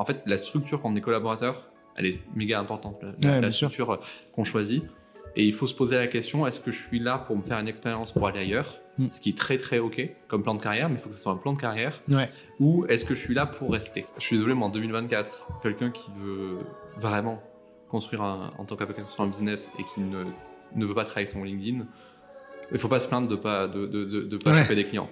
En fait, la structure quand on est collaborateur, elle est méga importante, la, structure euh, qu'on choisit. Et il faut se poser la question est-ce que je suis là pour me faire une expérience pour aller ailleurs mm. Ce qui est très très ok comme plan de carrière, mais il faut que ce soit un plan de carrière. Ou est-ce que je suis là pour rester? Je suis désolé, mais en 2024, quelqu'un qui veut vraiment construire un, en tant qu'avocat un business et qui ne, ne veut pas travailler sur LinkedIn, il ne faut pas se plaindre de ne pas, de, de, de, pas choper des clients.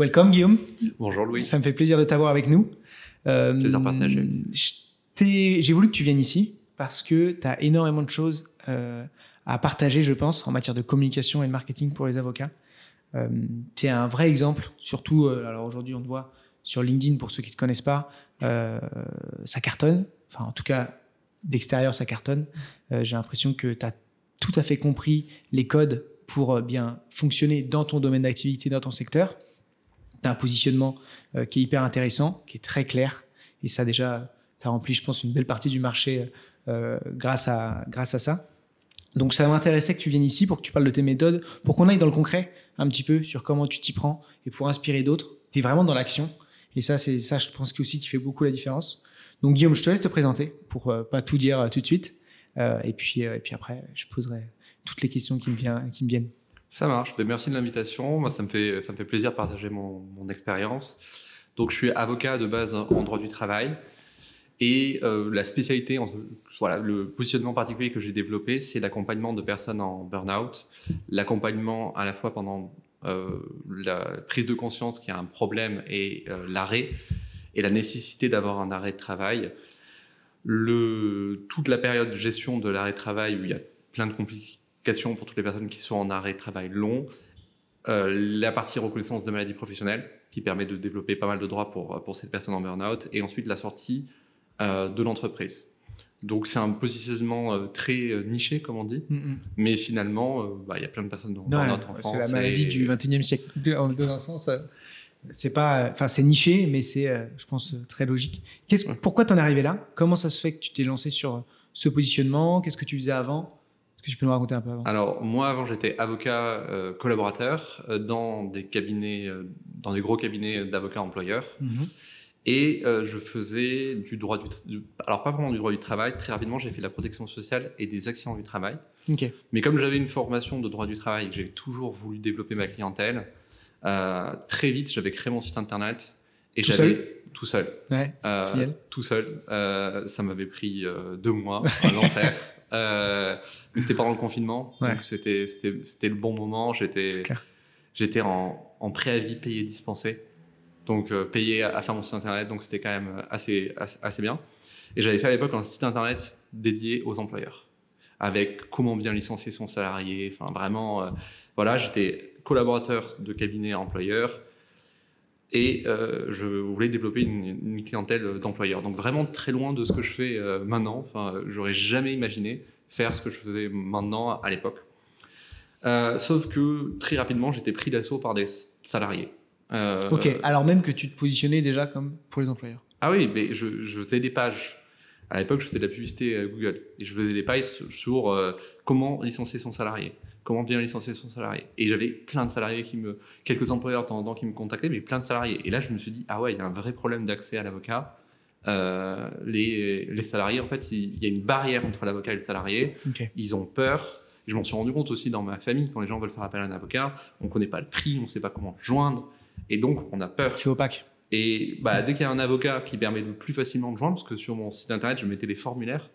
Welcome Guillaume. Bonjour Louis. Ça me fait plaisir de t'avoir avec nous. Euh, plaisir partagé. J'ai voulu que tu viennes ici parce que tu as énormément de choses euh, à partager, je pense, en matière de communication et de marketing pour les avocats. Euh, tu es un vrai exemple, surtout, euh, alors aujourd'hui on te voit sur LinkedIn pour ceux qui ne te connaissent pas, ça cartonne. Enfin, en tout cas, d'extérieur, ça cartonne. J'ai l'impression que tu as tout à fait compris les codes pour bien fonctionner dans ton domaine d'activité, dans ton secteur tu as un positionnement euh, qui est hyper intéressant, qui est très clair. Et ça, déjà, tu as rempli, je pense, une belle partie du marché euh, grâce, à, grâce à ça. Donc, ça m'intéressait que tu viennes ici pour que tu parles de tes méthodes, pour qu'on aille dans le concret un petit peu sur comment tu t'y prends et pour inspirer d'autres. Tu es vraiment dans l'action. Et ça, c'est ça, je pense, aussi qui fait beaucoup la différence. Donc, Guillaume, je te laisse te présenter pour euh, pas tout dire tout de suite. et, puis, et puis après, je poserai toutes les questions qui me viennent. Ça marche. Ben, merci de l'invitation. Ça me fait, ça me fait plaisir de partager mon, mon expérience. Donc, je suis avocat de base en droit du travail. Et euh, la spécialité, voilà, le positionnement particulier que j'ai développé, c'est l'accompagnement de personnes en burn-out. L'accompagnement à la fois pendant euh, la prise de conscience qu'il y a un problème et euh, l'arrêt, et la nécessité d'avoir un arrêt de travail. Le, toute la période de gestion de l'arrêt de travail où il y a plein de complications pour toutes les personnes qui sont en arrêt de travail long. Euh, la partie reconnaissance de maladie professionnelle, qui permet de développer pas mal de droits pour, pour cette personne en burn-out. Et ensuite, la sortie euh, de l'entreprise. Donc, c'est un positionnement euh, très niché, comme on dit. Mm, mm. Mais finalement, bah, il y a plein de personnes dans, notre C'est la maladie du 21e siècle. Dans un sens, c'est pas, enfin, c'est niché, mais c'est, je pense, très logique. Qu'est-ce, Pourquoi t'en es arrivé là? Comment ça se fait que tu t'es lancé sur ce positionnement? Qu'est-ce que tu faisais avant? Est-ce que tu peux nous raconter un peu avant? Alors, moi, avant, j'étais avocat euh, collaborateur euh, dans des cabinets, euh, dans des gros cabinets d'avocats employeurs. Mhm. Et je faisais du droit du, Alors, pas vraiment du droit du travail. Très rapidement, j'ai fait de la protection sociale et des actions du travail. Mais comme j'avais une formation de droit du travail et que j'ai toujours voulu développer ma clientèle, très vite, j'avais créé mon site internet. Et tout seul? Tout seul. Ouais, tout seul. ça m'avait pris deux mois à l'enfer. Euh, c'était pendant le confinement, donc c'était c'était le bon moment. J'étais j'étais en, en, préavis payé dispensé, donc euh, payé à, faire mon site internet, donc c'était quand même assez, assez, bien. Et j'avais fait à l'époque un site internet dédié aux employeurs, avec comment bien licencier son salarié. Enfin vraiment, euh, voilà, j'étais collaborateur de cabinet employeur et euh, je voulais développer une, clientèle d'employeurs. Donc vraiment très loin de ce que je fais euh, maintenant. Enfin, j'aurais jamais imaginé faire ce que je faisais maintenant à l'époque. Euh, sauf que très rapidement, j'étais pris d'assaut par des salariés. ok, alors même que tu te positionnais déjà comme pour les employeurs. Ah oui, mais je, je faisais des pages. À l'époque, je faisais de la publicité Google et je faisais des pages sur comment licencier son salarié comment bien licencier son salarié. Et j'avais plein de salariés qui me, quelques employeurs de temps en temps qui me contactaient, mais plein de salariés. Et là, je me suis dit, ah ouais, il y a un vrai problème d'accès à l'avocat. Euh, les, les, salariés, en fait, il, y a une barrière entre l'avocat et le salarié. Ils ont peur. Je m'en suis rendu compte aussi dans ma famille, quand les gens veulent faire appel à un avocat, on ne connaît pas le prix, on ne sait pas comment joindre. Et donc, on a peur. C'est opaque. Et bah, dès qu'il y a un avocat qui permet de plus facilement de joindre, parce que sur mon site internet, je mettais des formulaires,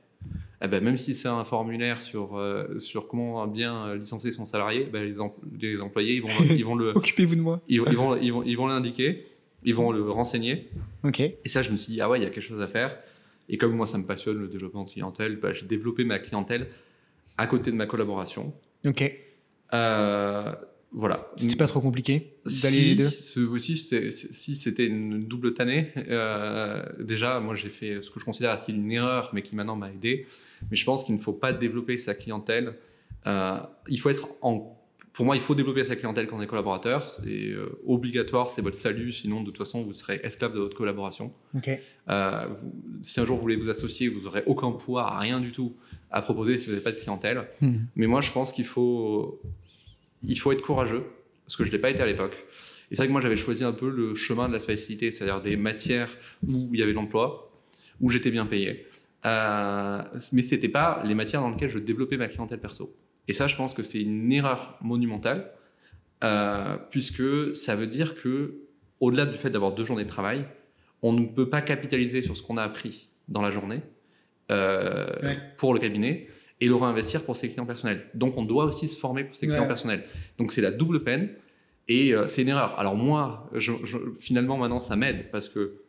eh ben, même si c'est un formulaire sur, euh, sur comment bien licencier son salarié, ben, les, les, employés ils vont, ils vont le. Occupez-vous de moi. Ils, vont, ils, vont, ils vont l'indiquer, ils vont le renseigner. Ok. Et ça, je me suis dit, ah ouais, il y a quelque chose à faire. Et comme moi, ça me passionne le développement de clientèle, ben, j'ai développé ma clientèle à côté de ma collaboration. Ok. Euh, voilà. C'était pas trop compliqué d'aller les deux? ce, aussi, si c'était une double tannée, euh, déjà, moi j'ai fait ce que je considère être une erreur, mais qui maintenant m'a aidé. Mais je pense qu'il ne faut pas développer sa clientèle. Euh, il faut être en. Pour moi, il faut développer sa clientèle quand on est collaborateur. C'est euh, obligatoire, c'est votre salut. Sinon, de toute façon, vous serez esclave de votre collaboration. si un jour vous voulez vous associer, vous n'aurez aucun poids, rien du tout à proposer si vous n'avez pas de clientèle. Hmm. Mais moi, je pense qu'il faut il faut être courageux, parce que je ne l'ai pas été à l'époque. Et c'est vrai que moi, j'avais choisi un peu le chemin de la facilité, c'est-à-dire des matières où il y avait l'emploi, où j'étais bien payé. Euh, mais ce n'était pas les matières dans lesquelles je développais ma clientèle perso. Et ça, je pense que c'est une erreur monumentale, euh, puisque ça veut dire que, au-delà du fait d'avoir deux journées de travail, on ne peut pas capitaliser sur ce qu'on a appris dans la journée euh, pour le cabinet et le réinvestir pour ses clients personnels. Donc, on doit aussi se former pour ses clients personnels. Donc, c'est la double peine et euh, c'est une erreur. Alors, moi, je, finalement, maintenant, ça m'aide parce que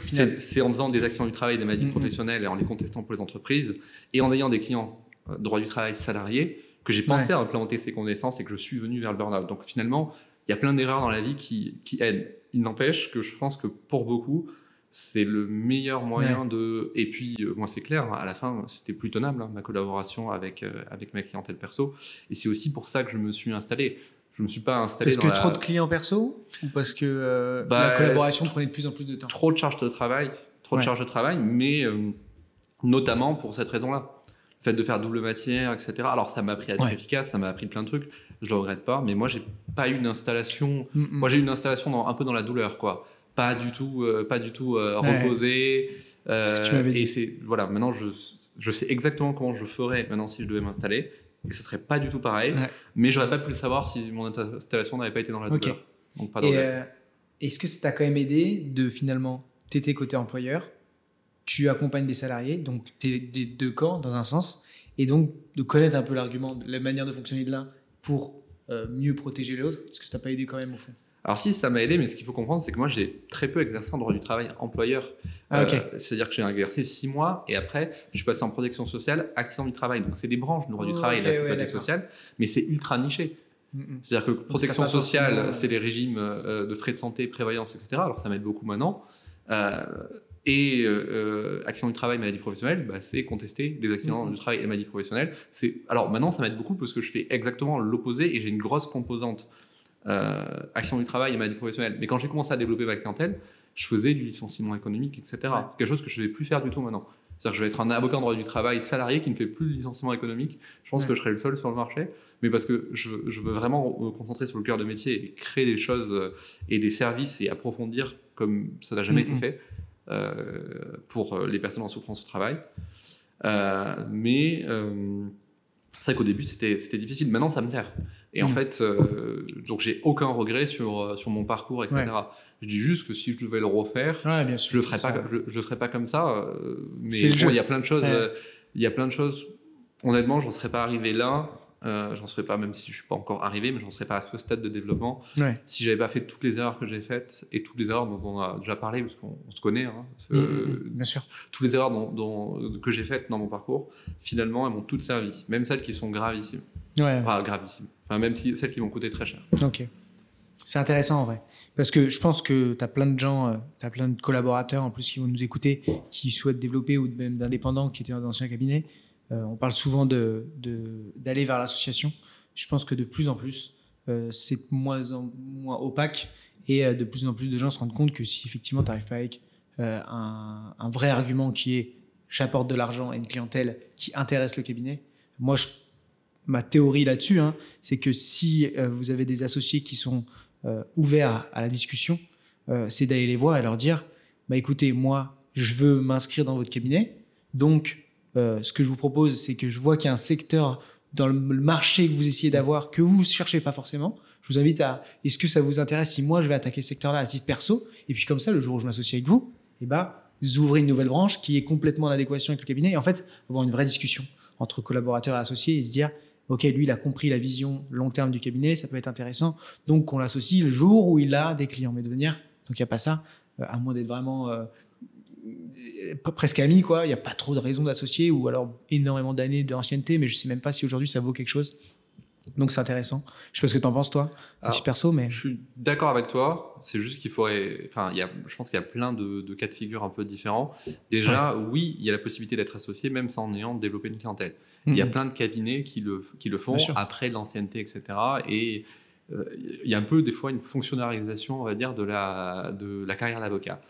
c'est en faisant des actions du travail, des maladies mm-hmm. professionnelles et en les contestant pour les entreprises et en ayant des clients euh, droit du travail salariés que j'ai pensé à implémenter ces connaissances et que je suis venu vers le burn-out. Donc, finalement, il y a plein d'erreurs dans la vie qui, qui aident. Il n'empêche que je pense que pour beaucoup, c'est le meilleur moyen de. Et puis, euh, moi, c'est clair, à la fin, c'était plus tenable, hein, ma collaboration avec, euh, avec ma clientèle perso. Et c'est aussi pour ça que je me suis installé. Je me suis pas installé. Parce que trop de clients perso Ou parce que euh, bah, la collaboration prenait de plus en plus de temps? Trop de charges de travail, trop de charges de travail, mais notamment pour cette raison-là. Le fait de faire double matière, etc. Alors, ça m'a appris à être efficace, ça m'a appris plein de trucs. Je le regrette pas, mais moi, j'ai pas eu une installation. Mm, mm. Moi, j'ai eu une installation un peu dans la douleur, quoi pas du tout, euh, pas du tout euh, reposé. Euh, et c'est voilà, maintenant je, je sais exactement comment je ferais maintenant si je devais m'installer. Et ce serait pas du tout pareil. Mais j'aurais pas pu le savoir si mon installation n'avait pas été dans la douleur. Donc pas Est-ce que ça t'a quand même aidé de finalement, tu étais côté employeur, tu accompagnes des salariés, donc tu es des deux camps dans un sens, et donc de connaître un peu l'argument, la manière de fonctionner de l'un pour mieux protéger l'autre. Est-ce que ça t'a pas aidé quand même au fond? Alors si, ça m'a aidé, mais ce qu'il faut comprendre, c'est que moi, j'ai très peu exercé en droit du travail employeur. Ah, euh, C'est-à-dire que j'ai exercé six mois et après, je suis passé en protection sociale, accident du travail. Donc c'est des branches du droit du travail et de la sécurité sociale, mais c'est ultra niché. Mm, mm. C'est-à-dire que protection sociale, c'est les régimes euh, de frais de santé, prévoyance, etc. Alors ça m'aide beaucoup maintenant. Euh, et euh, accident du travail, maladie professionnelle, bah, c'est contester les accidents mm, du travail et maladie professionnelle. Alors maintenant, ça m'aide beaucoup parce que je fais exactement l'opposé et j'ai une grosse composante euh, action du travail et maladie professionnelle. Mais quand j'ai commencé à développer ma clientèle, je faisais du licenciement économique, etc. Quelque chose que je ne vais plus faire du tout maintenant. C'est-à-dire que je vais être un avocat en droit du travail salarié qui ne fait plus de licenciement économique. Je pense que je serai le seul sur le marché, mais parce que je, veux vraiment me concentrer sur le cœur de métier et créer des choses euh, et des services et approfondir comme ça n'a jamais été fait euh, pour les personnes en souffrance au travail. mais c'est vrai qu'au début, c'était difficile. Maintenant, ça me sert. Et en mm. fait, euh, donc j'ai aucun regret sur, euh, sur mon parcours, etc. Je dis juste que si je devais le refaire, je le ferais pas, je, le ferais pas comme ça. Euh, mais il y a plein de choses. Il y a plein de choses. Honnêtement, j'en serais pas arrivé là. j'en serais pas, même si je suis pas encore arrivé, mais j'en serais pas à ce stade de développement si j'avais pas fait toutes les erreurs que j'ai faites et toutes les erreurs dont on a déjà parlé, parce qu'on se connaît. Hein, mm, mm, bien sûr. Toutes les erreurs dont, que j'ai faites dans mon parcours, finalement, elles m'ont toutes servi, même celles qui sont gravissimes. Ouais. Enfin, gravissimes même si celles qui vont coûter très cher. Ok. C'est intéressant en vrai. Parce que je pense que tu as plein de gens, euh, tu as plein de collaborateurs en plus qui vont nous écouter, qui souhaitent développer ou même d'indépendants qui étaient dans d'anciens cabinets. Euh, on parle souvent d'aller vers l'association. Je pense que de plus en plus, euh, c'est moins, opaque et de plus en plus de gens se rendent compte que si effectivement tu n'arrives pas avec un, un, vrai argument qui est j'apporte de l'argent et une clientèle qui intéresse le cabinet, moi je ma théorie là-dessus, hein, c'est que si euh, vous avez des associés qui sont euh, ouverts à, la discussion, euh, c'est d'aller les voir et leur dire, bah écoutez, moi, je veux m'inscrire dans votre cabinet, donc ce que je vous propose, c'est que je vois qu'il y a un secteur dans le marché que vous essayez d'avoir que vous ne cherchez pas forcément. Je vous invite à, est-ce que ça vous intéresse si moi je vais attaquer ce secteur-là à titre perso, et puis comme ça, le jour où je m'associe avec vous, eh bah, vous ouvrez une nouvelle branche qui est complètement en adéquation avec le cabinet, et en fait, avoir une vraie discussion entre collaborateurs et associés et se dire, ok, lui, il a compris la vision long terme du cabinet, ça peut être intéressant. Donc, on l'associe le jour où il a des clients. Mais de venir, donc il n'y a pas ça, euh, à moins d'être vraiment euh, presque ami, quoi. Il n'y a pas trop de raison d'associer ou alors énormément d'années d'ancienneté, mais je ne sais même pas si aujourd'hui ça vaut quelque chose. Donc c'est intéressant. Je sais pas ce que tu en penses toi, alors, perso, mais je suis d'accord avec toi. C'est juste qu'il faudrait, enfin, il y a, je pense qu'il y a plein de, cas de figure un peu différents. Déjà, oui, il y a la possibilité d'être associé même sans ayant développé une clientèle. Il y a mhm. plein de cabinets qui le, qui le font après l'ancienneté, etc. Et euh, il y a un peu des fois une fonctionnalisation, on va dire, de la, de la carrière d'avocat.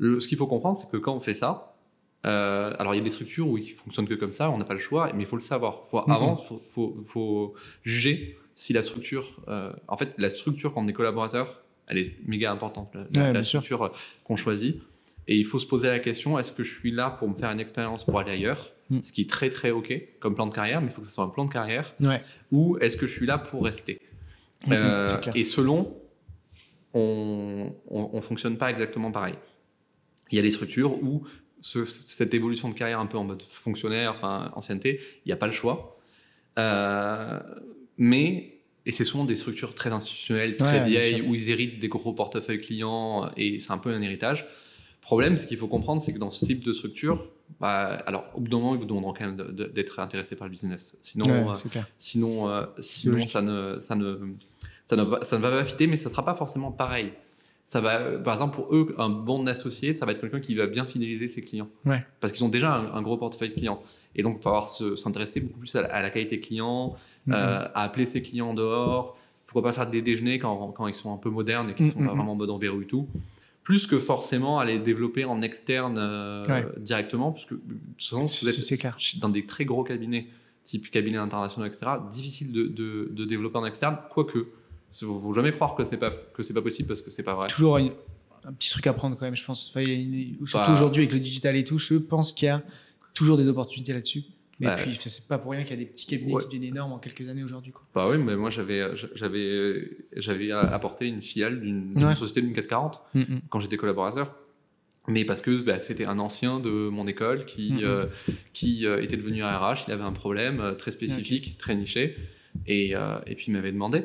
Ce qu'il faut comprendre, c'est que quand on fait ça, euh, alors il y a des structures où ils fonctionnent que comme ça, on n'a pas le choix, mais il faut le savoir. Faut, mhm. Avant, il faut, faut, juger si la structure, euh, en fait, la structure quand on est collaborateur, elle est méga importante, la, la structure qu'on choisit. Et il faut se poser la question est-ce que je suis là pour me faire une expérience pour aller ailleurs mm. Ce qui est très très ok comme plan de carrière, mais il faut que ce soit un plan de carrière. Ou est-ce que je suis là pour rester mm, mm, euh, Et selon, on ne fonctionne pas exactement pareil. Il y a des structures où cette évolution de carrière un peu en mode fonctionnaire, enfin ancienneté, il n'y a pas le choix. Euh, mais, et c'est souvent des structures très institutionnelles, très vieilles, où ils héritent des gros portefeuilles clients, et c'est un peu un héritage problème, c'est qu'il faut comprendre, c'est que dans ce type de structure, bah, alors au bout d'un moment, ils vous demanderont quand même d'être intéressé par le business. Sinon, euh, sinon, euh, sinon ça ne, ça ne, ça ne, va, ça ne va pas fitter, mais ça sera pas forcément pareil. Ça va, par exemple, pour eux, un bon associé, ça va être quelqu'un qui va bien fidéliser ses clients. Parce qu'ils ont déjà un, gros portefeuille client. Et donc, il va falloir s'intéresser beaucoup plus à, la qualité client, mm-hmm. euh, à appeler ses clients dehors. Pourquoi pas faire des déjeuners quand, quand ils sont un peu modernes et qu'ils sont pas vraiment en mode en verrou et tout plus que forcément aller développer en externe euh, directement, parce que souvent, vous êtes dans des très gros cabinets, type cabinet international, etc., difficile de, de, développer en externe, quoique, il ne faut jamais croire que c'est pas que c'est pas possible parce que c'est pas vrai. Toujours un petit truc à prendre quand même, je pense. surtout bah. aujourd'hui avec le digital et tout, je pense qu'il y a toujours des opportunités là-dessus. Mais puis, c'est pas pour rien qu'il y a des petits cabinets qui deviennent énormes en quelques années aujourd'hui. Bah oui, mais moi, j'avais, j'avais, j'avais apporté une filiale d'une société d'une 440 mm, mm. quand j'étais collaborateur. Mais parce que bah, c'était un ancien de mon école qui, mm, euh, qui euh, était devenu RH, il avait un problème euh, très spécifique, très niché, et, et puis il m'avait demandé.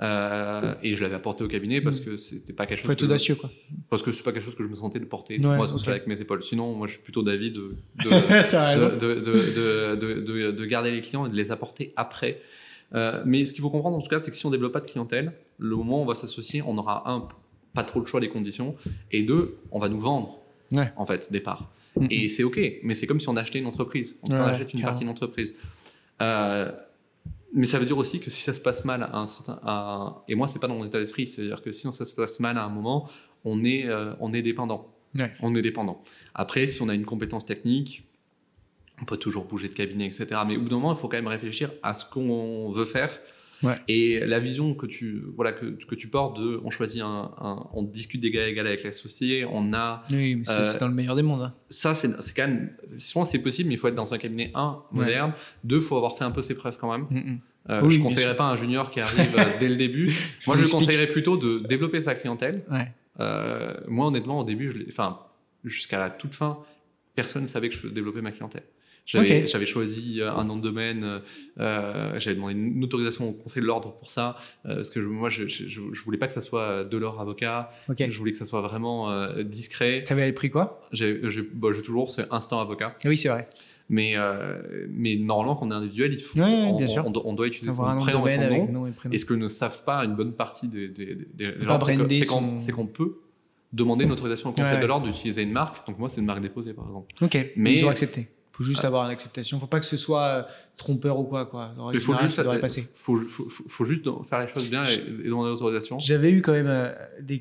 Euh, et je l'avais apporté au cabinet parce que c'était pas quelque chose. Faut être audacieux, quoi. Parce que c'est pas quelque chose que je me sentais de porter moi tout avec mes épaules. Sinon, moi, je suis plutôt d'avis de de, de, garder les clients et de les apporter après. Euh, mais ce qu'il faut comprendre en tout cas, c'est que si on développe pas de clientèle, le moment où on va s'associer, on aura un pas trop le choix des conditions et deux, on va nous vendre en fait départ. Mm, et c'est ok, mais c'est comme si on achetait une entreprise. On achète une partie d'une entreprise. Euh, mais ça veut dire aussi que si ça se passe mal à un certain, et moi c'est pas dans mon état d'esprit, c'est-à-dire que si ça se passe mal à un moment, on est, euh, on est dépendant. On est dépendant. Après, si on a une compétence technique, on peut toujours bouger de cabinet, etc. Mais au bout d'un moment, il faut quand même réfléchir à ce qu'on veut faire. Et la vision que tu, voilà, que, que, tu portes de, on choisit un, on discute d'égal à égal avec l'associé, on a. Oui, mais c'est euh, dans le meilleur des mondes. Hein. Ça, c'est quand même, souvent c'est possible, mais il faut être dans un cabinet, un, moderne, deux, il faut avoir fait un peu ses preuves quand même. Mm, mm. Euh, je ne conseillerais pas un junior qui arrive euh, dès le début. moi, je conseillerais plutôt de développer sa clientèle. Euh, moi, honnêtement, au début, enfin, jusqu'à la toute fin, personne ne savait que je développais ma clientèle. J'avais choisi un nom de domaine, j'avais demandé une autorisation au Conseil de l'ordre pour ça, parce que moi, je, je, voulais pas que ça soit de l'or avocat, je voulais que ça soit vraiment discret. Tu avais pris quoi? J'ai bah, toujours, c'est instant avocat. oui, c'est vrai. Mais, euh, mais normalement, quand on est individuel, il faut, on, bien sûr. On, doit utiliser son prénom et son nom. Et, ce que ne savent pas une bonne partie des, des, des, gens, c'est qu'on peut demander une autorisation au Conseil de l'ordre d'utiliser une marque. Donc moi, c'est une marque déposée, par exemple. Ok, mais ils ont accepté faut juste avoir l'acceptation. Faut pas que ce soit euh, trompeur ou quoi, quoi. il faut juste, ça devrait passer. Faut, faut, faut, juste faire les choses bien et, demander l'autorisation. J'avais eu quand même euh,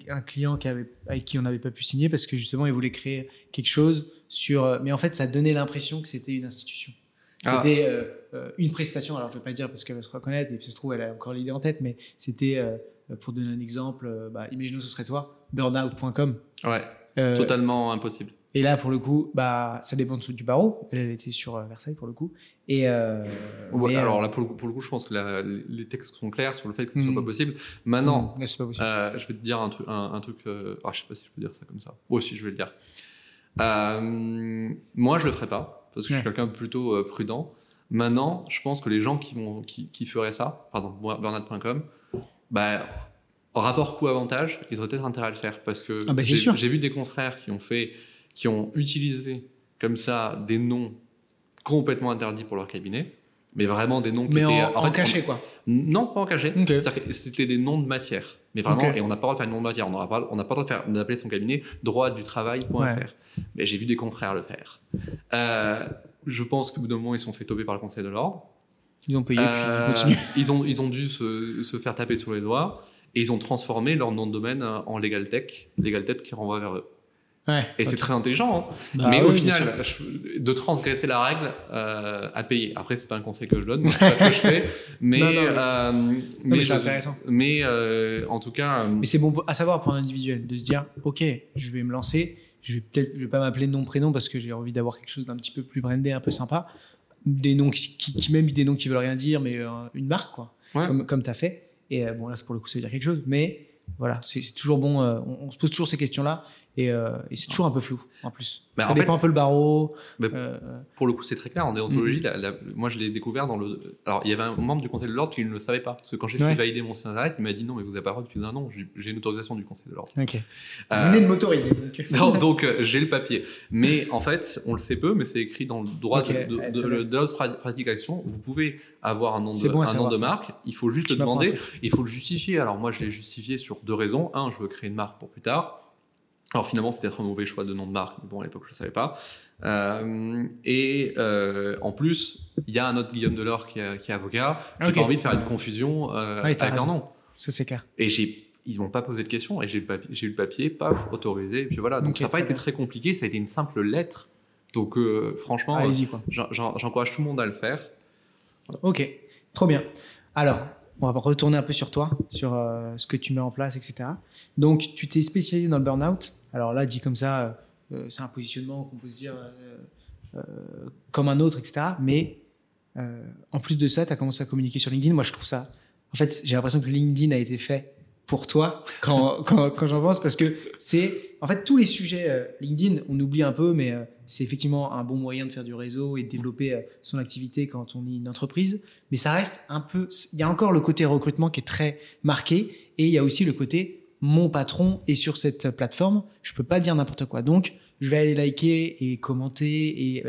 un client qui avait, avec qui on n'avait pas pu signer parce que justement, il voulait créer quelque chose sur. Euh, mais en fait, ça donnait l'impression que c'était une institution. Ah. C'était une prestation. Alors, je vais pas dire parce qu'elle va se reconnaître et puis ça se trouve, elle a encore l'idée en tête, mais c'était, pour donner un exemple, bah, imaginons ce serait toi, burnout.com. Ouais. totalement impossible. Et là, pour le coup, bah, ça dépend du barreau. Elle était sur euh, Versailles, pour le coup. Et, euh, alors euh, là, pour le, coup, pour le, coup, je pense que les textes sont clairs sur le fait que ce ne soit pas hmm. possible. Maintenant, hmm, pas possible. je vais te dire un, truc. Un, truc ah, je sais pas si je peux dire ça comme ça. Moi aussi, je vais le dire. moi, je le ferai pas, parce que je suis quelqu'un de plutôt prudent. Maintenant, je pense que les gens qui, vont, qui, qui feraient ça, par exemple, Bernard.com, bah, rapport coût-avantage, ils auraient peut-être intérêt à le faire. Parce que ah bah, j'ai vu des confrères qui ont fait qui ont utilisé comme ça des noms complètement interdits pour leur cabinet, mais vraiment des noms qui mais étaient en, en caché quoi. Non, pas en caché. C'était des noms de matière. Mais vraiment, et on n'a pas le droit de faire un nom de matière. On n'a pas, on pas le droit de faire son cabinet droit du travail.fr. Mais j'ai vu des confrères le faire. Euh, je pense qu'au bout d'un moment, ils sont fait toper par le Conseil de l'ordre. Ils ont payé, puis ils euh, Ils ont, ils ont dû se, se, faire taper sur les doigts et ils ont transformé leur nom de domaine en Legal Tech, Legal Tech qui renvoie vers eux. Ouais. Et c'est très intelligent. hein. Bah mais oui, au final, je- de transgresser la règle euh, à payer. Après, c'est pas un conseil que je donne, c'est pas ce que je fais. Mais, Non, non, mais- euh, mais mais c'est intéressant. Mais euh, en tout cas, euh, Mais c'est bon à savoir pour un individuel de se dire ok, je vais me lancer, je vais peut-être, je vais pas m'appeler nom prénom parce que j'ai envie d'avoir quelque chose d'un petit peu plus brandé, un peu sympa, des noms qui, qui, qui- même des noms qui veulent rien dire, mais une marque quoi, Ouais. comme comme t'as fait. Et bon là c'est pour le coup ça veut dire quelque chose, mais voilà c'est toujours bon, euh, on, on se pose toujours ces questions là et, euh, et c'est toujours un peu flou en plus. Bah, ça en dépend fait- un peu le barreau. bah, euh, pour le coup, c'est très clair. En déontologie, Mhm. la- la- moi, je l'ai découvert dans le. Alors, il y avait un membre du Conseil de l'ordre qui ne le savait pas. Parce que quand j'ai Ouais. fait valider mon site internet, il m'a dit non, mais vous avez pas le droit d'utiliser un nom. J'ai j'ai une autorisation du Conseil de l'ordre. ok. Euh, Vous venez de m'autoriser. donc. Non, donc euh, j'ai le papier. Mais en fait, on le sait peu, mais c'est écrit dans le droit de, de, pra- pratique action. Vous pouvez avoir un nom C'est de, bon un nom de ça. marque. Il faut juste le demander. Il faut le justifier. Alors moi, je l'ai justifié sur deux raisons. Un, je veux créer une marque pour plus tard. Alors finalement, c'était un mauvais choix de nom de marque. Mais bon, à l'époque, je ne savais pas. Euh, et euh, en plus, il y a un autre Guillaume Delors qui, est- qui est avocat. J'ai Ok. pas envie de faire une confusion euh, Ouais, avec un nom. Ça c'est clair. Et j'ai, ils m'ont pas posé de questions et j'ai eu le papier, paf, autorisé. Et puis voilà. Donc ça n'a pas été bien. très compliqué, ça a été une simple lettre. Donc euh, franchement, j'encourage tout le monde à le faire. Ok, trop bien. Alors, on va retourner un peu sur toi, sur ce que tu mets en place, etc. Donc, tu t'es spécialisé dans le burn-out. Alors là, dit comme ça, euh, c'est un positionnement qu'on peut se dire euh, euh, comme un autre, etc. Mais euh, en plus de ça, tu as commencé à communiquer sur LinkedIn. Moi, je trouve ça. En fait, j'ai l'impression que LinkedIn a été fait pour toi quand, j'en pense parce que c'est en fait tous les sujets euh, LinkedIn on oublie un peu mais euh, c'est effectivement un bon moyen de faire du réseau et de développer euh, son activité quand on est une entreprise mais ça reste un peu il y a encore le côté recrutement qui est très marqué et il y a aussi le côté mon patron est sur cette plateforme je peux pas dire n'importe quoi donc je vais aller liker et commenter et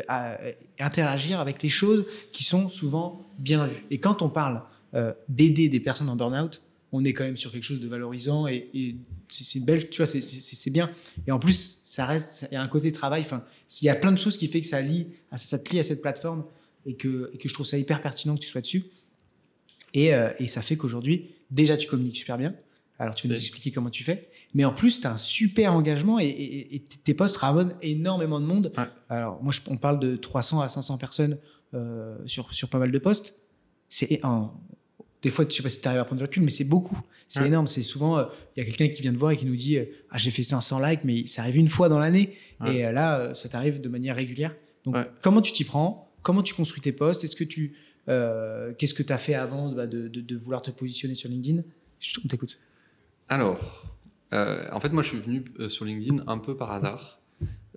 interagir avec les choses qui sont souvent bien vues et quand on parle euh, d'aider des personnes en burn-out on est quand même sur quelque chose de valorisant et, et c'est belle, tu vois, c'est- bien. Et en plus, ça reste, il y a un côté travail. Enfin, il y a plein de choses qui fait que ça lie, ça te lie à cette plateforme et que, et que je trouve ça hyper pertinent que tu sois dessus. Et, euh, et ça fait qu'aujourd'hui, déjà, tu communiques super bien. Alors, tu vas nous expliquer comment tu fais. Mais en plus, tu as un super engagement et, et- et tes posts ramènent énormément de monde. Ouais. Alors, moi, je- on parle de 300 à 500 personnes euh, sur, sur pas mal de posts. C'est un, des fois, je sais pas si tu arrives à prendre du recul, mais c'est beaucoup. C'est Ouais. énorme. C'est souvent, euh, il y a quelqu'un qui vient te voir et qui nous dit euh, Ah, j'ai fait 500 likes, mais ça arrive une fois dans l'année. Ouais. Et euh, là, euh, ça t'arrive de manière régulière. Donc, comment tu t'y prends? Comment tu construis tes posts Est-ce que tu. euh, Qu'est-ce que tu as fait avant bah, de, de- de vouloir te positionner sur LinkedIn? Je on t'écoute. Alors, euh, en fait, moi, je suis venu euh, sur LinkedIn un peu par hasard.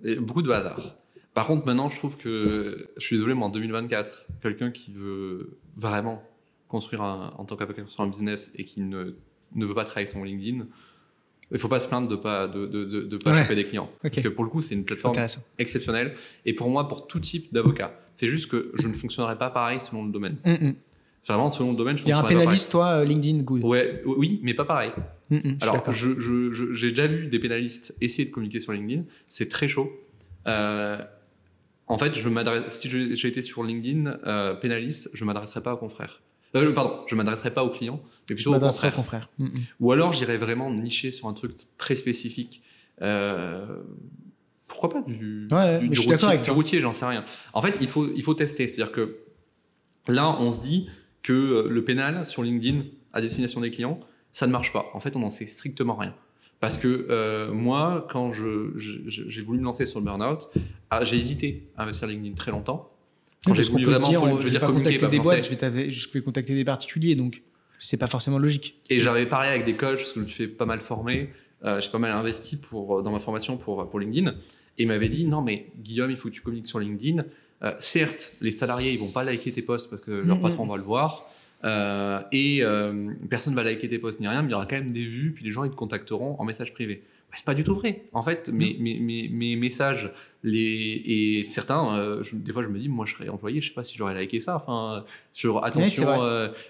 Et beaucoup de hasard. Par contre, maintenant, je trouve que, je suis désolé, mais en 2024, quelqu'un qui veut vraiment construire un, en tant qu'avocat un business et qui ne, ne veut pas travailler sur LinkedIn, il faut pas se plaindre de pas de, de, de, de pas Ouais. choper des clients. Parce que pour le coup, c'est une plateforme exceptionnelle. Et pour moi, pour tout type d'avocat, c'est juste que je ne fonctionnerai pas pareil selon le domaine. Hum, hum. C'est vraiment selon le domaine, je Il y a un pénaliste, toi, LinkedIn, good. Ouais, oui, mais pas pareil. Je suis Alors, d'accord. je- je- je- j'ai déjà vu des pénalistes essayer de communiquer sur LinkedIn. C'est très chaud. Euh, en fait, je m'adresse. Si j'ai été sur LinkedIn euh, pénaliste, je m'adresserai pas aux confrères. Euh, pardon, je m'adresserai pas aux clients, mais je plutôt aux confrères. Hum, hum. Ou alors, j'irai vraiment nicher sur un truc très spécifique. Pourquoi pas du, Ouais, du, du routier, j'en sais rien. En fait, il faut, il faut tester. C'est-à-dire que là, on se dit que euh, le pénal sur LinkedIn à destination des clients, ça ne marche pas. En fait, on n'en sait strictement rien. Parce que euh, moi, quand j'ai voulu me lancer sur le burn-out, ah, j'ai hésité à investir LinkedIn très longtemps. Quand Oui, j'ai voulu vraiment, dire, je je vais dire, pas contacter des boîtes, je vais, t'av- je vais contacter des particuliers, donc c'est pas forcément logique. Et j'avais parlé avec des coachs, parce que je me suis pas mal former, euh, j'ai pas mal investi pour, dans ma formation pour, pour LinkedIn, et ils m'avaient dit, non mais Guillaume, il faut que tu communiques sur LinkedIn. Euh, certes, les salariés, ils vont pas liker tes posts parce que leur Mhm. patron va le voir, euh, et euh, personne va liker tes posts ni rien, mais il y aura quand même des vues, puis les gens, ils te contacteront en message privé. Bah, c'est pas du tout vrai. En fait, mes, mes, mes, mes messages, les, et certains, euh, je- des fois, je me dis, moi, je serais employé, je sais pas si j'aurais liké ça. Enfin, sur attention,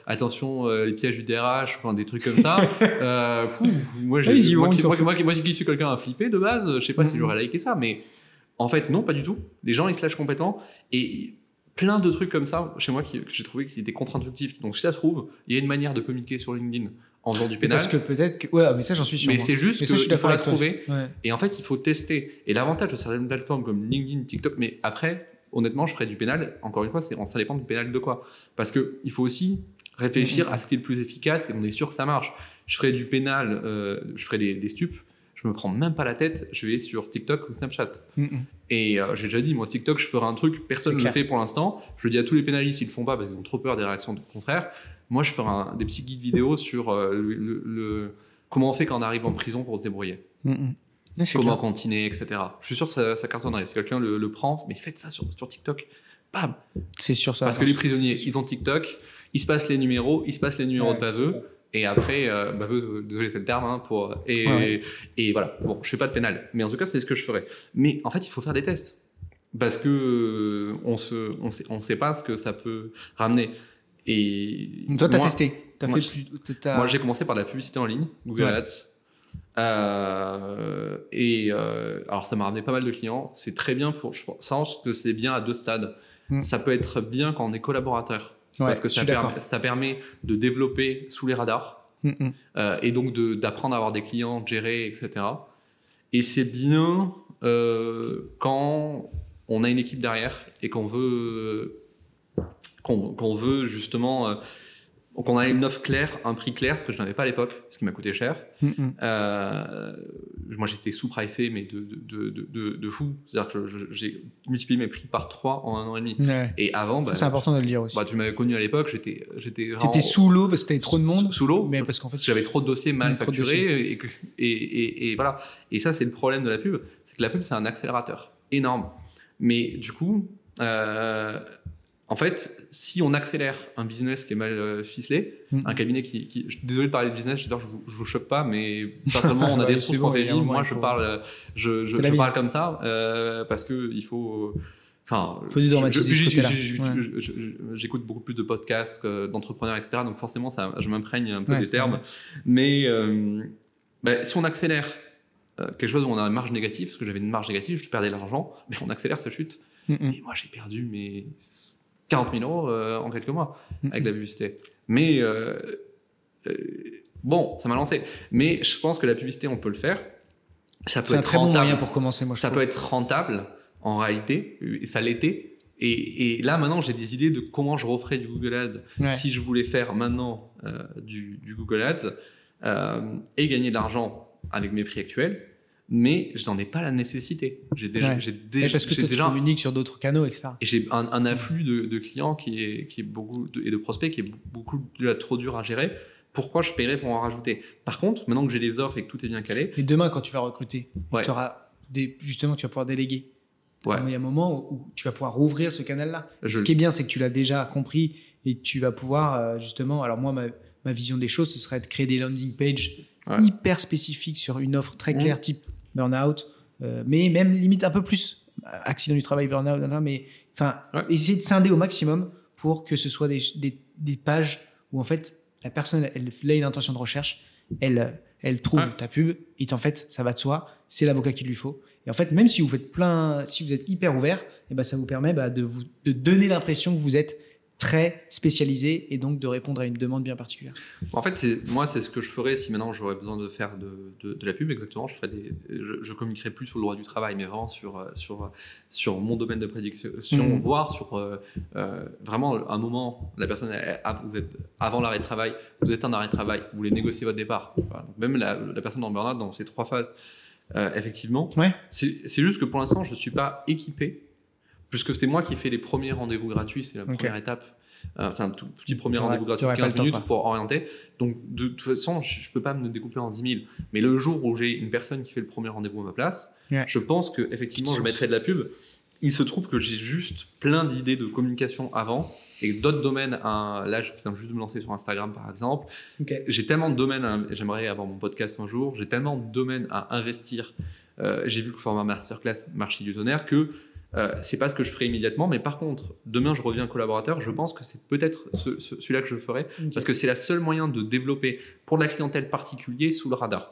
attention, les pièges du DRH, enfin des trucs comme ça. fou, moi, j'ai- moi, moi, moi moi suis quelqu'un à flipper de base, je sais pas si j'aurais liké ça, mais en fait, non, pas du tout. Les gens, ils se lâchent complètement. Et plein de trucs comme ça chez moi qui- que j'ai trouvé qui étaient contre-intuitifs. Donc, si ça se trouve, il y a une manière de communiquer sur LinkedIn en faisant du pénal. Parce que peut-être que. Ouais, mais ça, j'en suis sûr. Mais c'est juste Mais ça, je suis qu'il faut la trouver. Ouais. Et en fait, il faut tester. Et l'avantage de certaines plateformes comme LinkedIn, TikTok, mais après, honnêtement, je ferais du pénal. Encore une fois, ça dépend du pénal de quoi. Parce que il faut aussi réfléchir à ce qui est le plus efficace et on est sûr que ça marche. Je ferais du pénal, euh, je ferais des, des stupes. Je me prends même pas la tête. Je vais sur TikTok ou Snapchat. Mm, mm. Et euh, j'ai déjà dit, moi, TikTok, je ferai un truc, personne ne le fait pour l'instant. Je le dis à tous les pénalistes, ils le font pas parce qu'ils ont trop peur des réactions de confrères. Moi, je ferai un- des petits guides vidéo sur euh, le, le- le- comment on fait quand on arrive en prison pour se débrouiller Mm, mm. Comment clair. continuer, etc. Je suis sûr que ça, ça cartonnerait. Si quelqu'un le, le prend, mais faites ça sur, sur TikTok. Bam C'est sûr, ça. Parce que les prisonniers, ils ont TikTok, ils se passent les numéros, ils se passent les numéros de baveux, et après, euh, euh, désolé, c'est le terme, hein, pour, et, Ouais, ouais. et voilà. Bon, je fais pas de pénal, mais en tout cas, c'est ce que je ferais. Mais en fait, il faut faire des tests. Parce que euh, on se, on sait, on sait pas ce que ça peut ramener. Et Toi, t'as moi- testé. T'as moi, fait moi, j'ai commencé par la publicité en ligne, Google Ouais. Ads. Euh, et euh, alors, ça m'a ramené pas mal de clients. C'est très bien pour. Je pense que c'est bien à deux stades. Mm. Ça peut être bien quand on est collaborateur. Ouais, parce que ça, per- permet de développer sous les radars. Mm, mm. euh, et donc d'apprendre à avoir des clients, de gérer, etc. Et c'est bien euh, quand on a une équipe derrière et qu'on veut, qu'on qu'on veut justement, euh, qu'on a une offre claire, un prix clair, ce que je n'avais pas à l'époque, ce qui m'a coûté cher. Mm, mm. Euh, moi, j'étais sous-pricé, mais de, de, de, de, fou. C'est-à-dire que j'ai multiplié mes prix par 3 en un an et demi. Ouais. Et avant, bah, c'est important de le dire aussi. bah, tu m'avais connu à l'époque, j'étais j'étais T'étais sous l'eau parce que t'avais trop de monde. sous, sous l'eau, Mais parce qu'en fait, j'avais trop de dossiers mal de facturés et, que- et, et, et voilà. Et ça, c'est le problème de la pub, c'est que la pub, c'est un accélérateur énorme. Mais du coup, euh, en fait, si on accélère un business qui est mal euh, ficelé, Mm. un cabinet qui, qui- je suis désolé de parler de business, je vous, je vous choque pas, mais personnellement, on a des ressources bon, qu'on moment, Moi, je faut- parle, je, je, je parle comme ça euh, parce que il faut. Enfin, Ouais. J'écoute beaucoup plus de podcasts d'entrepreneurs, etc. Donc forcément, ça, je m'imprègne un peu Ouais, des termes. Mais euh, ben, si on accélère euh, quelque chose où on a une marge négative, parce que j'avais une marge négative, je perdais de l'argent, mais on accélère sa chute. Mm, mm. Et moi, j'ai perdu mes 40 000 euros euh, en quelques mois avec la publicité. Mais euh, euh, bon, ça m'a lancé. Mais je pense que la publicité, on peut le faire. Ça peut C'est un être très bon rentable. moyen pour commencer, moi. je Ça trouve. peut être rentable en réalité, et ça l'était. Et, et là, maintenant, j'ai des idées de comment je referais du Google Ads Ouais. si je voulais faire maintenant euh, du, du Google Ads euh, et gagner de l'argent avec mes prix actuels. Mais je n'en ai pas la nécessité. J'ai déjà, Ouais. j'ai déjà, parce que j'ai toi, tu déjà communiques sur d'autres canaux, etc. et j'ai un, un afflux de, de clients qui est, qui est beaucoup de- et de prospects qui est beaucoup déjà trop dur à gérer. Pourquoi je paierais pour en rajouter? Par contre, maintenant que j'ai les offres et que tout est bien calé, Et demain, quand tu vas recruter, Ouais. tu auras des, justement, tu vas pouvoir déléguer. Ouais. Il y a un moment où, tu vas pouvoir rouvrir ce canal-là. Je- Ce qui est bien, c'est que tu l'as déjà compris et tu vas pouvoir euh, justement. Alors moi, ma, ma vision des choses, ce serait de créer des landing pages hyper spécifiques sur une offre très Mhm. claire, type burn-out, euh, mais même limite un peu plus euh, accident du travail, burn-out, mais enfin, Ouais. essayer de scinder au maximum pour que ce soit des, des, des pages où en fait la personne, elle, elle a une intention de recherche, elle, elle trouve Ouais. ta pub, et en fait, ça va de soi, c'est l'avocat qu'il lui faut. Et en fait, même si vous faites plein, si vous êtes hyper ouvert, et ben ça vous permet bah, de vous de donner l'impression que vous êtes très spécialisé et donc de répondre à une demande bien particulière. En fait, moi, c'est ce que je ferais si maintenant j'aurais besoin de faire de, de- de la pub, exactement. Je, ferais des, je, je communiquerai plus sur le droit du travail, mais vraiment sur, sur, sur mon domaine de prédiction, Mhm. voire sur euh, euh, vraiment un moment, la personne, elle- elle- vous êtes avant l'arrêt de travail, vous êtes en arrêt de travail, vous voulez négocier votre départ. Même la, la personne en burn-out, dans ces trois phases, euh, effectivement, Ouais. c'est juste que pour l'instant, je ne suis pas équipé, puisque c'est moi qui fais les premiers rendez-vous gratuits, c'est la première étape. Euh, c'est un tout petit premier rendez-vous tu gratuit de pas 15 le temps, minutes pour orienter. Donc, de toute façon, je ne peux pas me découper en 10 000. Mais le jour où j'ai une personne qui fait le premier rendez-vous à ma place, Ouais. je pense que effectivement, je mettrai de la pub. Il se trouve que j'ai juste plein d'idées de communication avant et d'autres domaines. à- là, je viens juste de me lancer sur Instagram, par exemple. J'ai tellement de domaines, j'aimerais avoir mon podcast un jour, j'ai tellement de domaines à investir. Euh, j'ai vu que le format masterclass marchait du tonnerre que euh, c'est pas ce que je ferai immédiatement, mais par contre, demain je reviens collaborateur, je pense que c'est peut-être ce- ce- celui-là que je ferai, parce que c'est la seule moyen de développer pour la clientèle particulière sous le radar.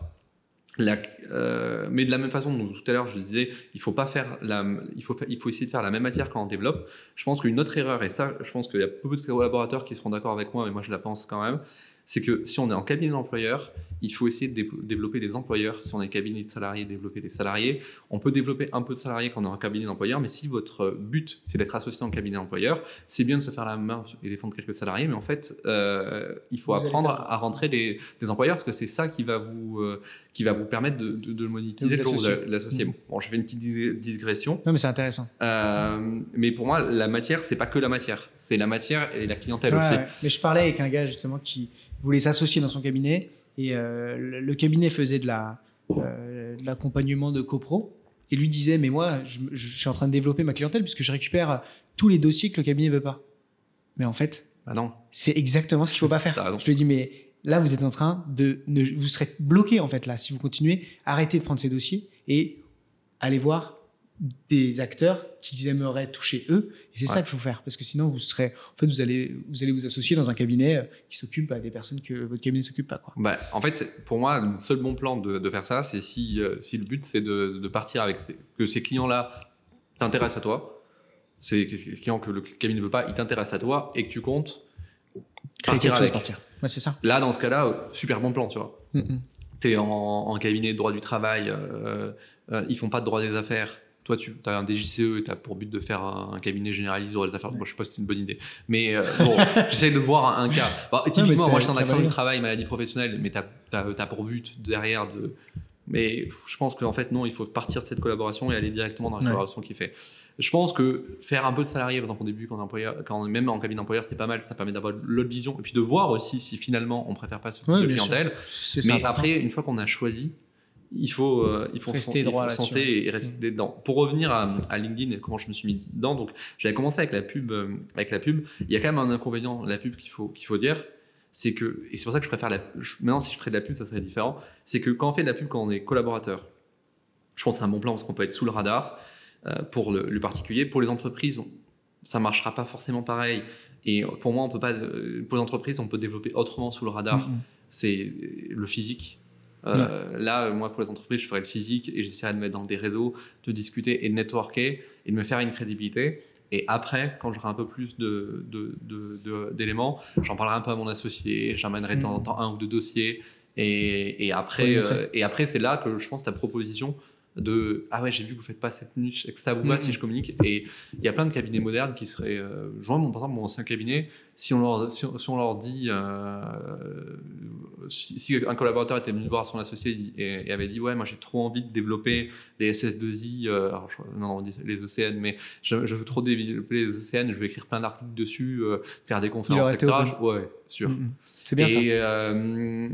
La- euh, mais de la même façon, donc, tout à l'heure je disais, il faut pas faire la, il faut, fa- il faut essayer de faire la même matière quand on développe. Je pense qu'une autre erreur, et ça, je pense qu'il y a peu de collaborateurs qui seront d'accord avec moi, mais moi je la pense quand même, c'est que si on est en cabinet d'employeur, il faut essayer de dé- développer des employeurs. Si on est cabinet de salariés, développer des salariés. On peut développer un peu de salariés quand on est en cabinet d'employeur, mais si votre but c'est d'être associé en cabinet d'employeur, c'est bien de se faire la main et défendre quelques salariés, mais en fait, euh, il faut Vous apprendre à rentrer des, des employeurs parce que c'est ça qui va vous, euh, qui va vous permettre de, de, de le monétiser De l'associer. Mm. Bon, je fais une petite digression. Non, mais c'est intéressant. Euh, mais pour moi, la matière, c'est pas que la matière, c'est la matière et la clientèle Ouais, aussi. ouais. Mais je parlais avec un gars justement qui voulait s'associer dans son cabinet et euh, le, cabinet faisait de la euh, de l'accompagnement de copro et lui disait mais moi je, je suis en train de développer ma clientèle puisque je récupère tous les dossiers que le cabinet veut pas. Mais en fait Bah non. c'est exactement ce qu'il faut pas faire. Je lui dit mais là vous êtes en train de ne- vous serez bloqué en fait là si vous continuez arrêtez de prendre ces dossiers et allez voir des acteurs qui aimeraient toucher eux et c'est ça qu'il faut faire parce que sinon vous serez en fait vous allez vous allez vous associer dans un cabinet euh, qui s'occupe bah, des personnes que votre cabinet s'occupe pas quoi. Bah, en fait, c'est- pour moi, le seul bon plan de, de faire ça, c'est si, euh, si le but c'est de, de partir avec que ces clients-là t'intéressent à toi, ces clients que le cabinet ne veut pas, ils t'intéressent à toi et que tu comptes Créer quelque chose avec. partir. Ouais, c'est ça. Là, dans ce cas-là, super bon plan, tu vois. Mm, tu es en, en cabinet de droit du travail, euh, euh, ils font pas de droit des affaires. Toi, tu as un DJCE et tu as pour but de faire un, un cabinet généraliste de affaires. Moi, je sais pas si c'est une bonne idée. Mais euh, bon, j'essaie de voir un, un cas. Bon, typiquement, moi, je suis en accident du travail, maladie professionnelle, mais tu as, pour but derrière de. Mais je pense qu'en fait, non, il faut partir de cette collaboration et aller directement dans la Ouais. collaboration qui fait. Je pense que faire un peu de salarié, exemple, au début, quand, on est employeur, quand on est même en cabinet d'employeur, c'est pas mal. Ça permet d'avoir l'autre vision et puis de voir aussi si finalement on préfère pas ce type Ouais, de clientèle. Mais après, une fois qu'on a choisi, il faut, euh, il faut, Rester droit faut et rester dedans. Pour revenir à, à LinkedIn et comment je me suis mis dedans, donc j'avais commencé avec la pub. euh, avec la pub, il y a quand même un inconvénient la pub qu'il faut qu'il faut dire, c'est que et c'est pour ça que je préfère la. je- maintenant, si je ferais de la pub, ça serait différent. C'est que quand on fait de la pub, quand on est collaborateur, je pense que c'est un bon plan parce qu'on peut être sous le radar euh, pour le, le particulier. Pour les entreprises, on- ça marchera pas forcément pareil. Et pour moi, on peut pas. euh, Pour les entreprises, on peut développer autrement sous le radar Mm, mm. c'est le physique. Euh, Là, moi, pour les entreprises, je ferais le physique et j'essaierais de mettre dans des réseaux, de discuter et de networker et de me faire une crédibilité. Et après, quand j'aurai un peu plus de- de- de- de- d'éléments, j'en parlerai un peu à mon associé, j'emmènerai de temps en temps un ou deux dossiers. Et, et après, euh, et après c'est là que je pense ta proposition de ah ouais j'ai vu que vous faites pas cette niche et que ça vous va si je communique et il y a plein de cabinets modernes qui seraient euh, je vois mon par exemple mon ancien cabinet si on leur si, on- si on leur dit euh, si, si un collaborateur était venu voir son associé et, et avait dit ouais moi j'ai trop envie de développer les SS2I euh, alors, je- non, non les ECN mais je, je veux trop développer les ECN je vais écrire plein d'articles dessus euh, faire des conférences etc. Je- ouais sûr Mm. C'est bien et, ça. euh,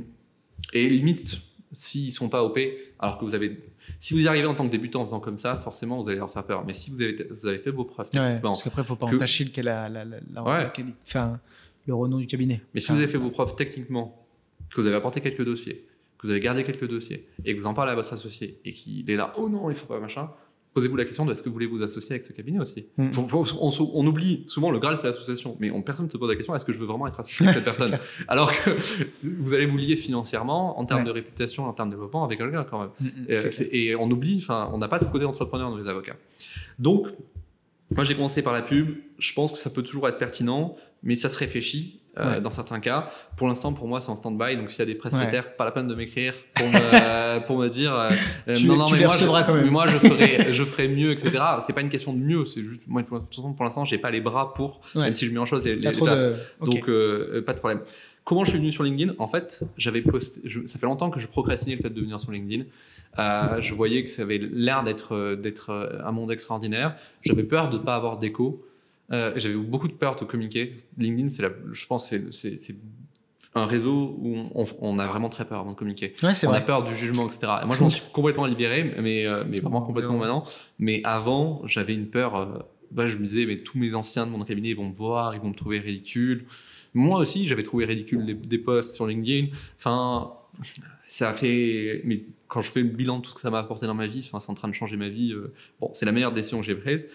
et limite, s'ils sont pas OP, alors que vous avez. Si vous y arrivez en tant que débutant en faisant comme ça, forcément, vous allez leur faire peur. Mais si vous avez, vous avez fait vos preuves, Ouais, techniquement, parce qu'après, il faut pas que- entacher le, la, la, la, la- Ouais. la quali- enfin, le renom du cabinet. mais si Enfin, vous avez fait vos preuves techniquement, que vous avez apporté quelques dossiers, que vous avez gardé quelques dossiers, et que vous en parlez à votre associé, et qu'il est là, oh non, il faut pas machin, posez-vous la question de est-ce que vous voulez vous associer avec ce cabinet aussi Mm. On, oublie souvent le Graal, c'est l'association, mais on, personne ne se pose la question est-ce que je veux vraiment être associé avec cette personne clair. Alors que vous allez vous lier financièrement, en termes Ouais. de réputation, en termes de développement, avec quelqu'un quand même. Mm, mm, Euh, et on oublie, enfin, on n'a pas ce côté entrepreneur dans les avocats. Donc, moi j'ai commencé par la pub. Je pense que ça peut toujours être pertinent, mais ça se réfléchit euh, Ouais. dans certains cas. Pour l'instant, pour moi, c'est en stand-by. Donc, s'il y a des prestataires, pas la peine de m'écrire pour me, pour me dire euh, euh, Tu- non, non, tu mais moi, je, quand même. mais moi, je ferai, je ferai mieux, etc. C'est pas une question de mieux. C'est juste, moi, pour, de toute façon, pour l'instant, j'ai pas les bras pour, Ouais. même si je mets en chose les, les, les places. de. Donc, euh, pas de problème. Comment je suis venu sur LinkedIn? En fait, j'avais posté. je- ça fait longtemps que je procrastinais le fait de venir sur LinkedIn. Euh, je voyais que ça avait l'air d'être euh, d'être euh, un monde extraordinaire. J'avais peur de ne pas avoir d'écho. Euh, j'avais beaucoup de peur de communiquer. LinkedIn, c'est je pense, c'est- un réseau où on, on a vraiment très peur avant de communiquer. Ouais, On a peur du jugement, etc. Et moi, je m'en suis complètement libéré, mais, euh, mais vraiment complètement ouais. maintenant. Mais avant, j'avais une peur. euh, bah, je me disais, mais tous mes anciens de mon cabinet, ils vont me voir, ils vont me trouver ridicule. Moi aussi, j'avais trouvé ridicule des, des posts sur LinkedIn. Enfin, ça a fait. Mais quand je fais le bilan de tout ce que ça m'a apporté dans ma vie, enfin, c'est en train de changer ma vie. euh, bon, c'est la meilleure décision que j'ai prise.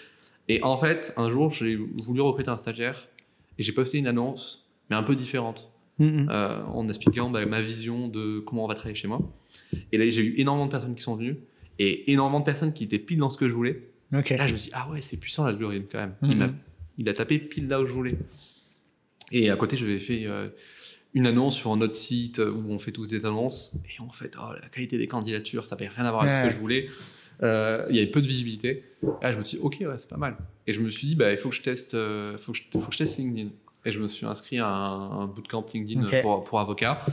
Et en fait, un jour, j'ai voulu recruter un stagiaire et j'ai posté une annonce, mais un peu différente Mm, mm. euh, en expliquant bah, ma vision de comment on va travailler chez moi. Et là, j'ai eu énormément de personnes qui sont venues et énormément de personnes qui étaient pile dans ce que je voulais. Ok. Et là, je me suis dit, ah ouais, c'est puissant l'algorithme quand même. Il, m'a, il a tapé pile là où je voulais. Et à côté, j'avais fait euh, une annonce sur un autre site où on fait tous des annonces et en fait oh, la qualité des candidatures ça n'avait rien à voir avec ce que je voulais. Euh, il y avait peu de visibilité. Et là, je me suis dit ok ouais c'est pas mal. Et je me suis dit bah il faut que je teste, euh, faut que je, faut que je teste LinkedIn. Et je me suis inscrit à un, un bootcamp LinkedIn pour, pour avocat.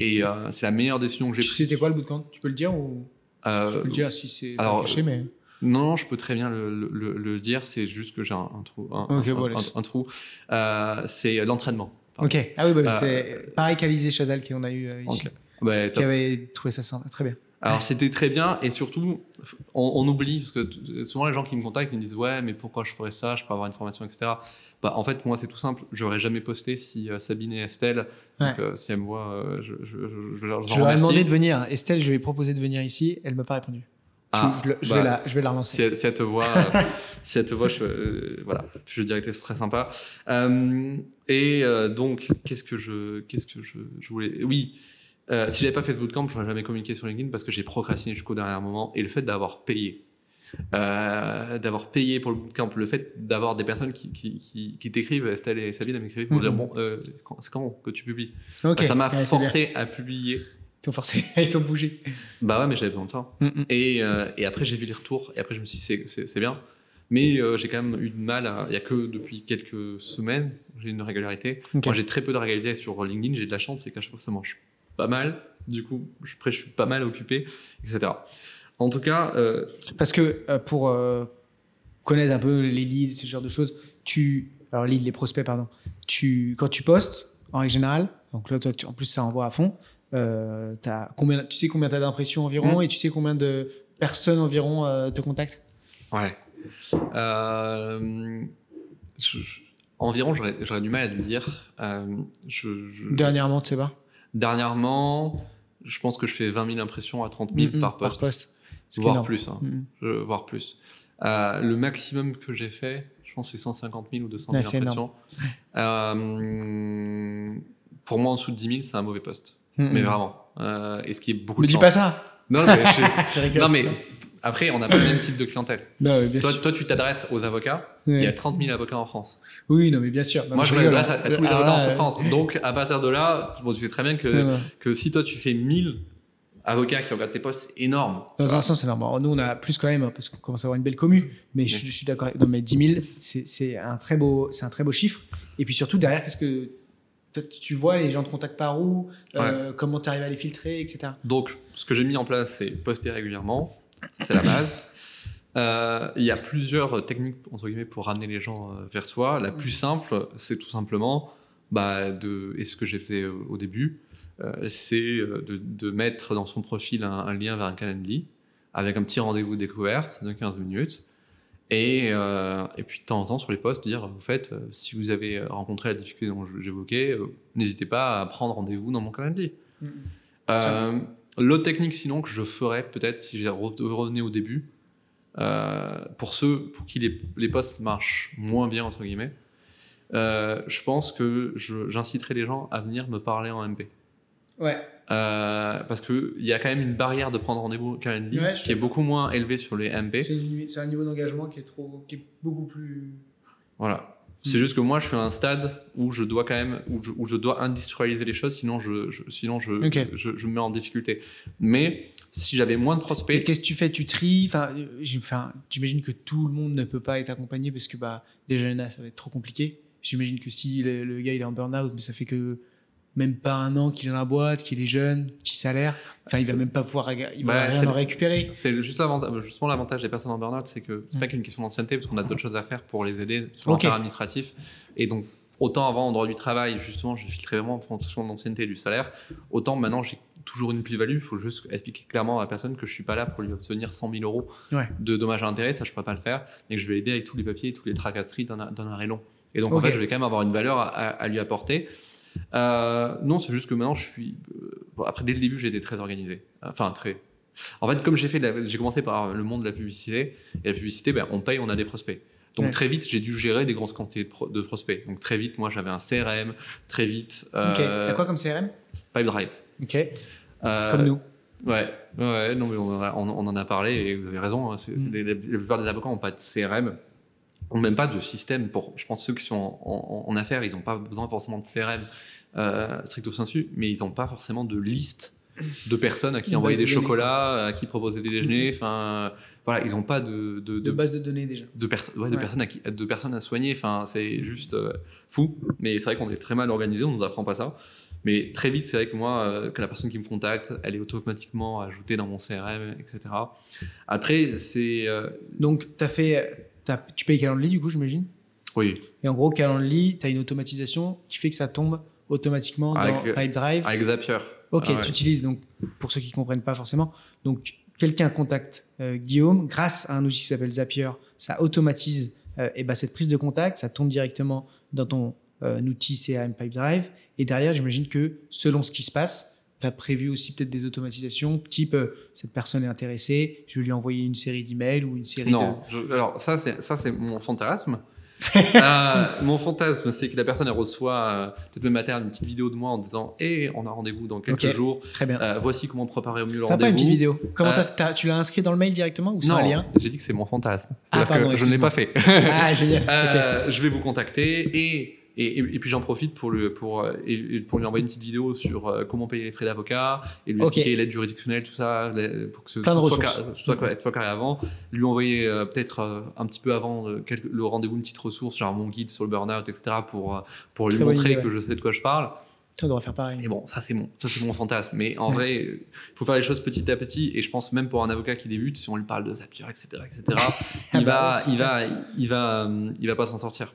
Et euh, c'est la meilleure décision que j'ai prise. C'était quoi le bootcamp? Tu peux le dire ou Euh, Tu peux le dire si c'est caché, mais. Non, je peux très bien le, le- le- le dire. C'est juste que j'ai un, un trou. Un, Ok, un- bon, un- laisse. un trou. Euh, c'est l'entraînement. Ok. Ah oui, bah, Euh, c'est pareil qu'Alizé Chazal qu'on a eu euh, ici, Ok. Ouais, qui avait trouvé ça sympa. Très bien. Alors c'était très bien et surtout on, on oublie parce que souvent les gens qui me contactent ils me disent ouais mais pourquoi je ferais ça je peux avoir une formation etc. Bah en fait moi c'est tout simple j'aurais jamais posté si euh, Sabine et Estelle donc, euh, si elles me voient euh, je, je, je, leur Je lui ai demandé de venir. Estelle, je lui ai proposé de venir ici. Elle m'a pas répondu. Ah, je, je le- je bah, vais la, je vais la si relancer. elle, si elle te voit, euh, si elle te voit, je, euh, voilà, je dirais que c'est très sympa. Euh, et donc, qu'est-ce que je, qu'est-ce que je, je voulais, oui. Euh, si j'avais pas fait ce bootcamp, j'aurais jamais communiqué sur LinkedIn parce que j'ai procrastiné jusqu'au dernier moment. Et le fait d'avoir payé, euh, d'avoir payé pour le bootcamp, le fait d'avoir des personnes qui, qui, qui, qui t'écrivent, Estelle et Sabine, elles m'écrivent pour Mhm. dire bon, euh, quand- c'est quand que tu publies? Bah, Ça m'a Ouais, bien. forcé à publier. Ils t'ont forcé. Ils t'ont bougé. Bah ouais, mais j'avais besoin de ça. Mm, mm. Et, euh, et après, j'ai vu les retours. Et après, je me suis dit, c'est- bien. Mais euh, j'ai quand même eu de mal. Il n'y a que depuis quelques semaines, j'ai une régularité. Ok. Moi, j'ai très peu de régularité sur LinkedIn. J'ai de la chance, c'est qu'à chaque fois, ça marche pas mal. Du coup, je, après, je suis pas mal occupé, etc. En tout cas, euh, Parce que euh, pour euh, connaître un peu les leads, ce genre de choses, tu. Alors, leads, les prospects, pardon. Tu, quand tu postes, en règle générale, donc là, toi, tu- en plus, ça envoie à fond, as combien, tu sais combien tu as d'impressions environ Mm. et tu sais combien de personnes environ te contactent? Ouais. Je- je- environ, j'aurais du mal à te dire. Je- Dernièrement, tu sais pas? Dernièrement, je pense que je fais 20 000 impressions à 30 000 Mm, mm, par poste. Qui est voire plus, hein. Mm. Je- voire plus. Euh, le maximum que j'ai fait, je pense, c'est 150 000 ou 200 000 Ouais, impressions. Euh, pour moi, en dessous de 10 000, c'est un mauvais poste. Mm, Mais mm. vraiment. Euh, et ce qui est beaucoup de dis pas ça Non, mais, je- non, mais après, on n'a pas le même type de clientèle. Non, mais bien Toi, sûr. toi, tu t'adresses aux avocats. Ouais. Il y a 30 000 avocats en France. Oui, non, mais bien sûr. Non, moi, je m'adresse à, hein. à tous les Ah, avocats en. France. Donc, à partir de là, bon, tu sais très bien que, Non, non. que si toi, tu fais 1000 avocats qui regardent tes posts, c'est énorme. Dans un sens, c'est normal. Alors, Nous, on a plus quand même, hein, parce qu'on commence à avoir une belle commu. Mais je, suis- je suis d'accord. Non, mais 10 000, c'est un, très beau- un très beau chiffre. Et puis surtout, derrière, qu'est-ce que. Tu vois, les gens te contactent par où euh, Comment tu arrives à les filtrer, etc. Donc, ce que j'ai mis en place, c'est poster régulièrement. C'est la base. Euh, Il y a plusieurs techniques entre guillemets pour ramener les gens euh, vers soi. La plus simple, c'est tout simplement bah, de, et ce que j'ai fait euh, au début, euh, c'est de, de mettre dans son profil un, un lien vers un Calendly avec un petit rendez-vous découverte de 15 minutes. Et, euh, et puis de temps en temps sur les posts dire, faites, euh, si vous avez rencontré la difficulté dont j'évoquais, n'hésitez pas à prendre rendez-vous dans mon Calendly. Euh, L'autre technique, sinon, que je ferais peut-être si j'ai re- revenais au début, euh, pour ceux pour qui les, les posts marchent moins bien, entre guillemets, euh, je pense que j'inciterai les gens à venir me parler en MP. Ouais. Euh, parce qu'il y a quand même une barrière de prendre rendez-vous au Calendly Ouais, qui est beaucoup moins élevée sur les MP. C'est un niveau d'engagement qui est trop, qui est beaucoup plus. Voilà. C'est juste que moi, je suis à un stade où je dois quand même, où je, où je dois industrialiser les choses, sinon je, je- sinon je, je, je me mets en difficulté. Mais si j'avais moins de prospects, qu'est-ce que tu fais? Tu tries? Enfin, j'imagine que tout le monde ne peut pas être accompagné parce que bah, déjà là, ça va être trop compliqué. J'imagine que si le, le gars il est en burn-out, mais ça fait que même pas un an qu'il est dans la boîte, qu'il est jeune, petit salaire, enfin, il va même pas pouvoir, il va Bah, rien c'est- en récupérer. c'est juste l'avantage, justement l'avantage des personnes en burn-out, c'est que c'est pas qu'une question d'ancienneté, parce qu'on a d'autres choses à faire pour les aider sur Ok. l'affaire administratif. Et donc, autant avant, en droit du travail, justement, j'ai filtré vraiment en fonction de l'ancienneté et du salaire, autant maintenant, j'ai toujours une plus-value. Il faut juste expliquer clairement à la personne que je suis pas là pour lui obtenir 100 000 euros Ouais. de dommages à intérêt, ça je pourrais pas le faire, et que je vais l'aider avec tous les papiers, tous les tracasseries d'un arrêt long. Et donc, en fait, je vais quand même avoir une valeur à lui apporter. Euh, non, c'est juste que maintenant, je suis. euh, bon, après, dès le début, j'ai été très organisé. Enfin, très. En fait, comme j'ai fait, la- j'ai commencé par le monde de la publicité, et la publicité, ben, on paye, on a des prospects. Donc Ouais. très vite, j'ai dû gérer des grosses quantités de, pro- de prospects. Donc très vite, moi, j'avais un CRM. Très vite, Ok. euh, T'as quoi comme CRM Pipedrive. Ok. Euh, Comme nous. Ouais, ouais, non, mais on, en a- on- on en a parlé et vous avez raison. hein, Mm. les- la plupart des avocats n'ont pas de CRM, n'ont même pas de système pour. Je pense que ceux qui sont en, en- en affaires, ils n'ont pas besoin forcément de CRM, euh, stricto sensu, mais ils n'ont pas forcément de liste de personnes à qui envoyer des chocolats, à qui proposer des déjeuners. Enfin, voilà, ils n'ont pas de, de, De de- base de données déjà. de, perso- ouais, de Ouais. personnes à qui- de personnes à soigner. Enfin, c'est juste euh, fou. Mais c'est vrai qu'on est très mal organisé, on ne nous apprend pas ça. Mais très vite, c'est vrai que moi, euh, que la personne qui me contacte, elle est automatiquement ajoutée dans mon CRM, etc. Après, c'est. euh, Donc, as fait, tu payes Calendly du coup, j'imagine oui, Et en gros, Calendly, tu as une automatisation qui fait que ça tombe automatiquement dans Avec, euh, Pipedrive. avec Zapier. Ok, Ah ouais. tu utilises donc, pour ceux qui comprennent pas forcément, donc quelqu'un contacte euh, Guillaume grâce à un outil qui s'appelle Zapier, ça automatise euh, et ben, cette prise de contact, ça tombe directement dans ton euh, outil CRM Pipedrive. Et derrière, j'imagine que selon ce qui se passe, tu as prévu aussi peut-être des automatisations, type euh, cette personne est intéressée, je vais lui envoyer une série d'emails ou une série Non, je- alors ça c'est ça c'est mon fantasme. Euh, mon fantasme, c'est que la personne elle reçoit euh, peut-être même à terme une petite vidéo de moi en disant "Eh, on a rendez-vous dans quelques jours. de. Très bien. Euh, voici comment préparer au mieux le rendez-vous." une petite vidéo. Comment t'as- t'as- tu l'as inscrit dans le mail directement ou c'est un Non, lien j'ai dit que c'est mon fantasme. Ah, pardon, que je ne l'ai pas fait. Ah, génial. Je vais vous contacter et et, et puis j'en profite pour, le, pour, euh, et- pour lui envoyer une petite vidéo sur euh, comment payer les frais d'avocat et lui expliquer l'aide juridictionnelle, tout ça, pour que ce Plein de soit, ressources. soit, soit carré avant. Lui envoyer euh, peut-être euh, un petit peu avant euh, quelques- le rendez-vous une petite ressource, genre mon guide sur le burn-out, etc., pour, pour lui Très montrer idée, que je sais de quoi je parle. Tu devrais faire pareil. Mais bon, ça c'est mon, ça c'est mon fantasme. Mais en Ouais. vrai, il faut faire les choses petit à petit. Et je pense même pour un avocat qui débute, si on lui parle de Zapier, etc., etc., Ah il bah va, ouais, il va, il va, euh, il va pas s'en sortir.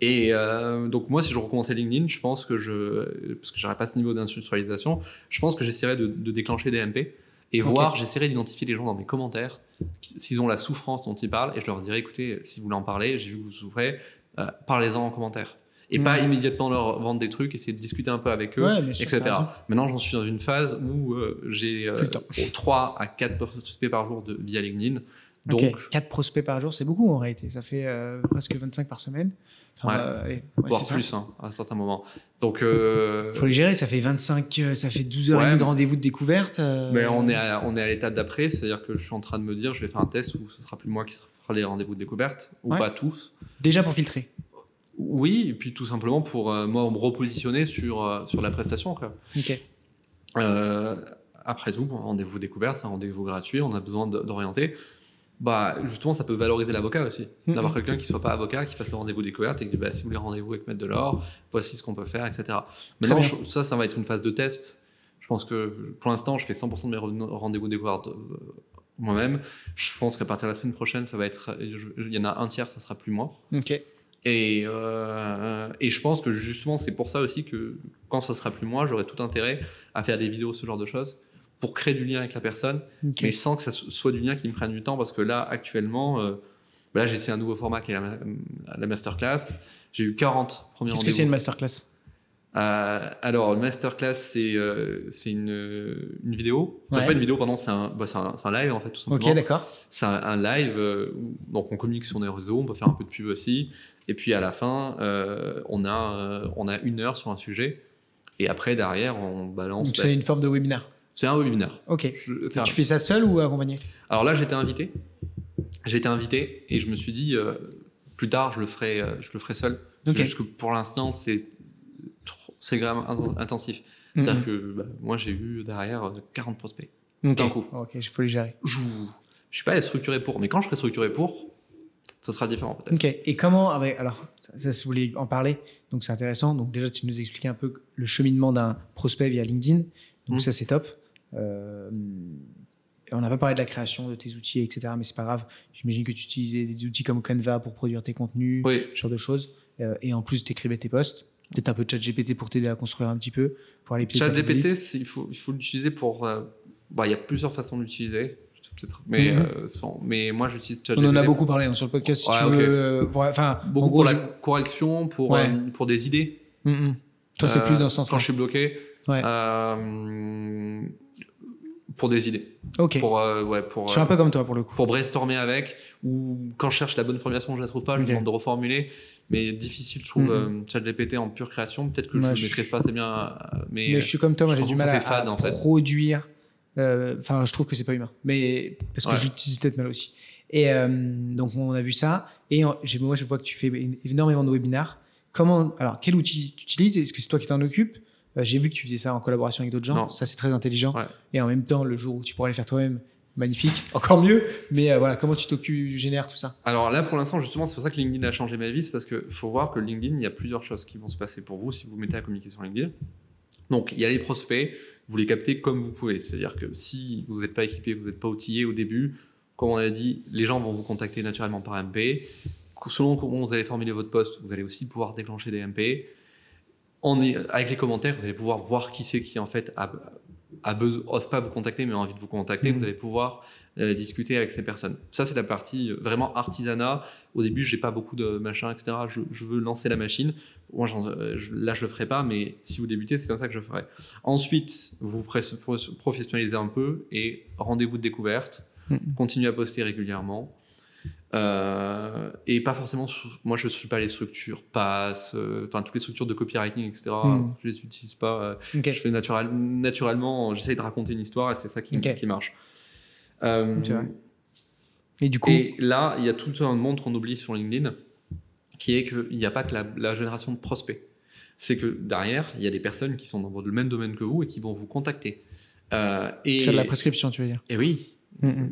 Et euh, donc moi, si je recommençais LinkedIn, je pense que je, parce que j'aurais pas ce niveau d'industrialisation, je pense que j'essaierais de, de déclencher des MP et voir, j'essaierais d'identifier les gens dans mes commentaires s'ils ont la souffrance dont ils parlent et je leur dirais, écoutez, si vous voulez en parler, j'ai vu que vous souffrez, euh, parlez-en en commentaire. Et pas immédiatement leur vendre des trucs, essayer de discuter un peu avec eux Ouais, etc. Maintenant, j'en suis dans une phase où euh, j'ai euh, Plus le temps. 3 à 4 prospects par jour de, via LinkedIn. Donc, Ok. 4 prospects par jour, c'est beaucoup en réalité. Ça fait euh, presque 25 par semaine. Enfin, Ouais. euh, ouais, voire ça. plus hein, à certains moments. Donc, euh, Faut les gérer, ça fait 25, euh, ça fait 12 heures et Ouais. demie de rendez-vous de découverte. mais on est à, on est à l'étape d'après, c'est-à-dire que je suis en train de me dire, je vais faire un test où ce sera plus moi qui fera les rendez-vous de découverte, ou pas tous. Déjà pour filtrer. Oui, et puis tout simplement pour moi me repositionner sur, sur la prestation. Quoi. Ok. Après tout, rendez-vous découverte, c'est un rendez-vous gratuit, on a besoin de- d'orienter. Bah, justement, ça peut valoriser l'avocat aussi. Mhm. D'avoir quelqu'un qui soit pas avocat, qui fasse le rendez-vous découverte et qui dit bah, si vous voulez rendez-vous avec Maître Delors, voici ce qu'on peut faire, etc. Maintenant, je- ça, ça va être une phase de test. Je pense que pour l'instant, je fais 100% de mes rendez-vous découverte euh, moi-même. Je pense qu'à partir de la semaine prochaine, ça va être. Il y en a un tiers, ça sera plus moi. Ok. Et, euh, et je pense que justement, c'est pour ça aussi que quand ça sera plus moi, j'aurai tout intérêt à faire des vidéos, ce genre de choses, pour créer du lien avec la personne, mais sans que ça so- soit du lien qui me prenne du temps, parce que là, actuellement, euh, là, j'ai essayé un nouveau format qui est la, ma- la masterclass. J'ai eu 40 premiers Qu'est-ce que c'est une masterclass? Euh, alors, une masterclass, c'est euh, une, une vidéo. Enfin, Ouais. C'est pas une vidéo, pardon, c'est un, bah, c'est un, live, en fait, tout simplement. Ok, d'accord. C'est un, un live, euh, où- donc on communique sur nos réseaux, on peut faire un peu de pub aussi. Et puis à la fin, euh, on, a, euh, on a une heure sur un sujet. Et après, derrière, on balance. Donc bah, c'est une forme de webinaire. C'est un webinaire. Ok. Je- c'est un- Tu fais ça seul ou accompagné? Alors là, j'étais invité. J'ai été invité et je me suis dit, euh, plus tard, je le ferai, euh, je le ferai seul. C'est Ok. juste que pour l'instant, c'est trop- c'est vraiment in- intensif. C'est-à-dire Mhm. que bah, moi, j'ai eu derrière euh, 40 prospects. Ok. d'un coup. Ok, il faut les gérer. Je, je suis pas structuré pour, mais quand je serai structuré pour, ça sera différent peut-être. Ok. Et comment avec alors ça, si vous voulez en parler, donc c'est intéressant. Donc déjà tu nous expliquais un peu le cheminement d'un prospect via LinkedIn. Donc Mm. ça c'est top. Euh, on n'a pas parlé de la création de tes outils, etc. Mais c'est pas grave. J'imagine que tu utilisais des outils comme Canva pour produire tes contenus, Oui, ce genre de choses. Euh, et en plus tu écrivais tes posts. Peut-être un peu de chat GPT pour t'aider à construire un petit peu, pour aller ChatGPT, il faut, il faut l'utiliser pour. euh, bah, il y a plusieurs façons de l'utiliser. Peut-être, mais, Mhm. euh, sans- mais moi, j'utilise ChatGPT. On en a beaucoup parlé hein, sur le podcast. Si Ouais, tu ok. veux, euh, voilà, enfin, Beaucoup gros, pour la correction, pour, Ouais. pour des idées. Mm. Toi, c'est plus dans ce Quand sens-là. je suis bloqué. Ouais. Pour des idées. Ok. Pour, euh, ouais, pour, je suis un euh, peu comme toi pour le coup. pour brainstormer avec. Ou quand je cherche la bonne formulation, je la trouve pas, je Ok. demande de reformuler. Mais difficile, je trouve, Mhm. euh, ChatGPT en pure création. Peut-être que Ouais, je ne maîtrise pas assez bien. mais, Mais je suis comme toi, moi j'ai du mal à, ça fait fade, à en fait. produire. euh, Enfin, je trouve que c'est pas humain. Mais parce que Ouais. j'utilise peut-être mal aussi. Et euh, donc on a vu ça. Et en- moi je vois que tu fais énormément de webinaires. comment, alors, quel outil tu utilises? Est-ce que c'est toi qui t'en occupes? J'ai vu que tu faisais ça en collaboration avec d'autres gens. Non. Ça, c'est très intelligent. Ouais. Et en même temps, le jour où tu pourras les faire toi-même, magnifique, encore mieux. Mais euh, voilà, comment tu t'occupes, génères tout ça? Alors là, pour l'instant, justement, c'est pour ça que LinkedIn a changé ma vie. C'est parce qu'il faut voir que LinkedIn, il y a plusieurs choses qui vont se passer pour vous si vous vous mettez à communiquer sur LinkedIn. Donc, il y a les prospects, vous les captez comme vous pouvez. C'est-à-dire que si vous n'êtes pas équipé, vous n'êtes pas outillé au début, comme on a dit, les gens vont vous contacter naturellement par MP. Selon comment vous allez formuler votre poste, vous allez aussi pouvoir déclencher des MP. En est- avec les commentaires, vous allez pouvoir voir qui c'est qui en fait a, a besoin, ose pas vous contacter, mais a envie de vous contacter. Mhm. Vous allez pouvoir euh, discuter avec ces personnes. Ça, c'est la partie euh, vraiment artisanat. Au début, j'ai pas beaucoup de machin, etc. Je, je veux lancer la machine. Moi, euh, je- là, je le ferai pas, mais si vous débutez, c'est comme ça que je ferai. Ensuite, vous se professionnalisez un peu et rendez-vous de découverte. Mhm. Continuez à poster régulièrement. Euh, et pas forcément, moi je suis pas les structures pass, euh, enfin toutes les structures de copywriting, etc. Mhm. Je les utilise pas. euh, je fais naturel, naturellement, j'essaye de raconter une histoire et c'est ça qui, qui marche. Et du coup, et là, il y a tout un monde qu'on oublie sur LinkedIn, qui est qu'il n'y a pas que la, la génération de prospects. C'est que derrière, il y a des personnes qui sont dans le même domaine que vous et qui vont vous contacter. Et, faire de la prescription, tu veux dire et oui,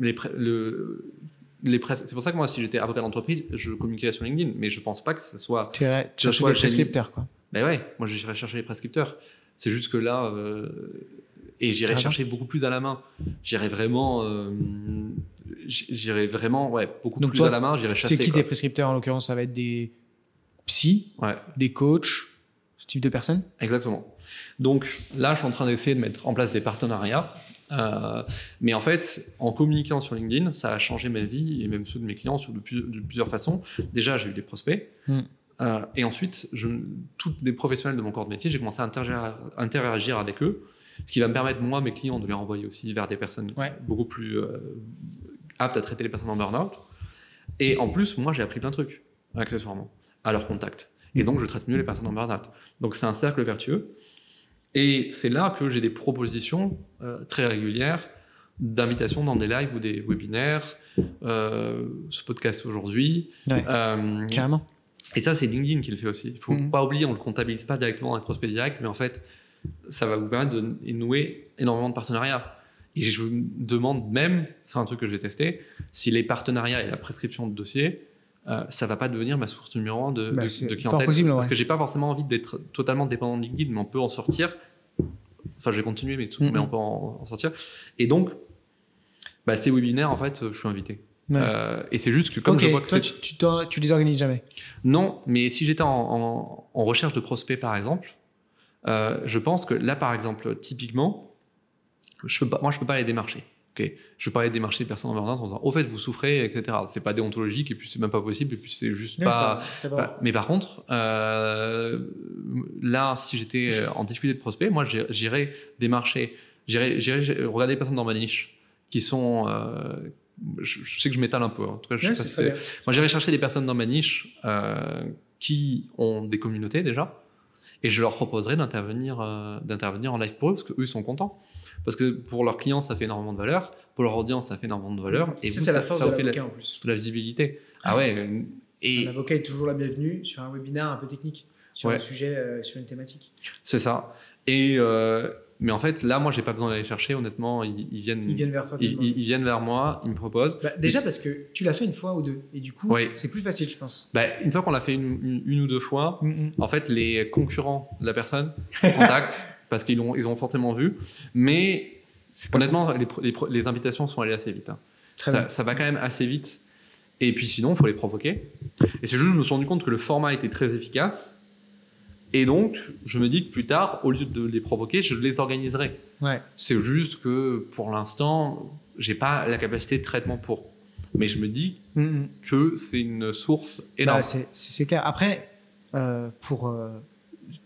les pré- le, les pres- c'est pour ça que moi, si j'étais avocat d'entreprise, je communiquerais sur LinkedIn, mais je pense pas que ce soit. Tu irais chercher des prescripteurs, quoi. Ben ouais, moi j'irais chercher les prescripteurs. C'est juste que là, euh, et j'irais chercher beaucoup plus à la main. J'irais vraiment, euh, j'irais vraiment, ouais, beaucoup Donc plus toi, à la main. J'irais chasser. C'est qui quoi. tes prescripteurs En l'occurrence, ça va être des Ouais, des coachs, ce type de personnes? Exactement. Donc là, je suis en train d'essayer de mettre en place des partenariats. Euh, mais en fait, en communiquant sur LinkedIn, ça a changé ma vie et même ceux de mes clients sur de, plus- de plusieurs façons. Déjà, j'ai eu des prospects. Mm. Euh, et ensuite, je, toutes les professionnels de mon corps de métier, j'ai commencé à interagir, interagir avec eux, ce qui va me permettre, moi, mes clients, de les renvoyer aussi vers des personnes Ouais. beaucoup plus euh, aptes à traiter les personnes en burn-out. Et en plus, moi, j'ai appris plein de trucs, accessoirement, à leur contact. Et donc, je traite mieux les personnes en burn-out. Donc, c'est un cercle vertueux. Et c'est là que j'ai des propositions euh, très régulières d'invitation dans des lives ou des webinaires, euh, ce podcast aujourd'hui. Ouais. Euh, Carrément. et ça, c'est LinkedIn qui le fait aussi. Il faut Mhm. pas oublier, on le comptabilise pas directement dans les prospects directs, mais en fait, ça va vous permettre de nouer énormément de partenariats. Et je vous demande même, c'est un truc que je vais tester, si les partenariats et la prescription de dossiers, euh, ça va pas devenir ma source numéro un de, Bah, de- c'est de clientèle. possible, Parce que j'ai pas forcément envie d'être totalement dépendant de LinkedIn, mais on peut en sortir. Enfin, je vais continuer, mais, tout- mais on peut en, en sortir. Et donc, bah, ces webinaires, en fait, je suis invité. Ouais. Euh, et c'est juste que comme ok, je vois que toi, tu, tu, les organises jamais. non, mais si j'étais en, en- en recherche de prospects, par exemple, euh, je pense que là, par exemple, typiquement, je peux pas, moi, je peux pas les démarcher. Je peux pas aller démarcher des personnes en burn-out en disant, au fait, vous souffrez, etc. C'est pas déontologique, et puis c'est même pas possible, et puis c'est juste pas. Mais par contre, euh, là, si j'étais euh, en difficulté de prospect, moi, j'irais démarcher, j'irais j'irais regarder les personnes dans ma niche qui sont. euh, je, je sais que je m'étale un peu. En tout cas, je sais pas si c'est- moi, j'irai chercher des personnes dans ma niche euh, qui ont des communautés déjà, et je leur proposerai d'intervenir, d'intervenir en live pour eux parce que eux ils sont contents. Parce que pour leurs clients, ça fait énormément de valeur, pour leur audience, ça fait énormément de valeur, et ça, c'est la ça, force ça de vous fait la, l'avocat en plus. de la visibilité. Ah ouais. euh, Et L'avocat est toujours la bienvenue sur un webinaire un peu technique, sur Ouais. un sujet, euh, sur une thématique. c'est ça. Et euh, mais en fait, là, moi, j'ai pas besoin d'aller chercher. Honnêtement, ils, ils viennent, Ils viennent vers toi. ils, viennent vers moi, ils me proposent. Bah, déjà parce que tu l'as fait une fois ou deux, et du coup, Oui. c'est plus facile, je pense. Bah, une fois qu'on l'a fait une, une- une ou deux fois, Mm, En fait, les concurrents de la personne contactent parce qu'ils ont, ils ont forcément vu. Mais honnêtement, les, invitations sont allées assez vite. hein. Ça, va quand même assez vite. Et puis sinon, il faut les provoquer. Et c'est juste, je me suis rendu compte que le format était très efficace. Et donc, je me dis que plus tard, au lieu de les provoquer, je les organiserai. Ouais. C'est juste que pour l'instant, j'ai pas la capacité de traitement pour. Mais je me dis Mm, mm. que c'est une source énorme. Bah, c'est c'est- c'est clair. Après, euh, pour, euh,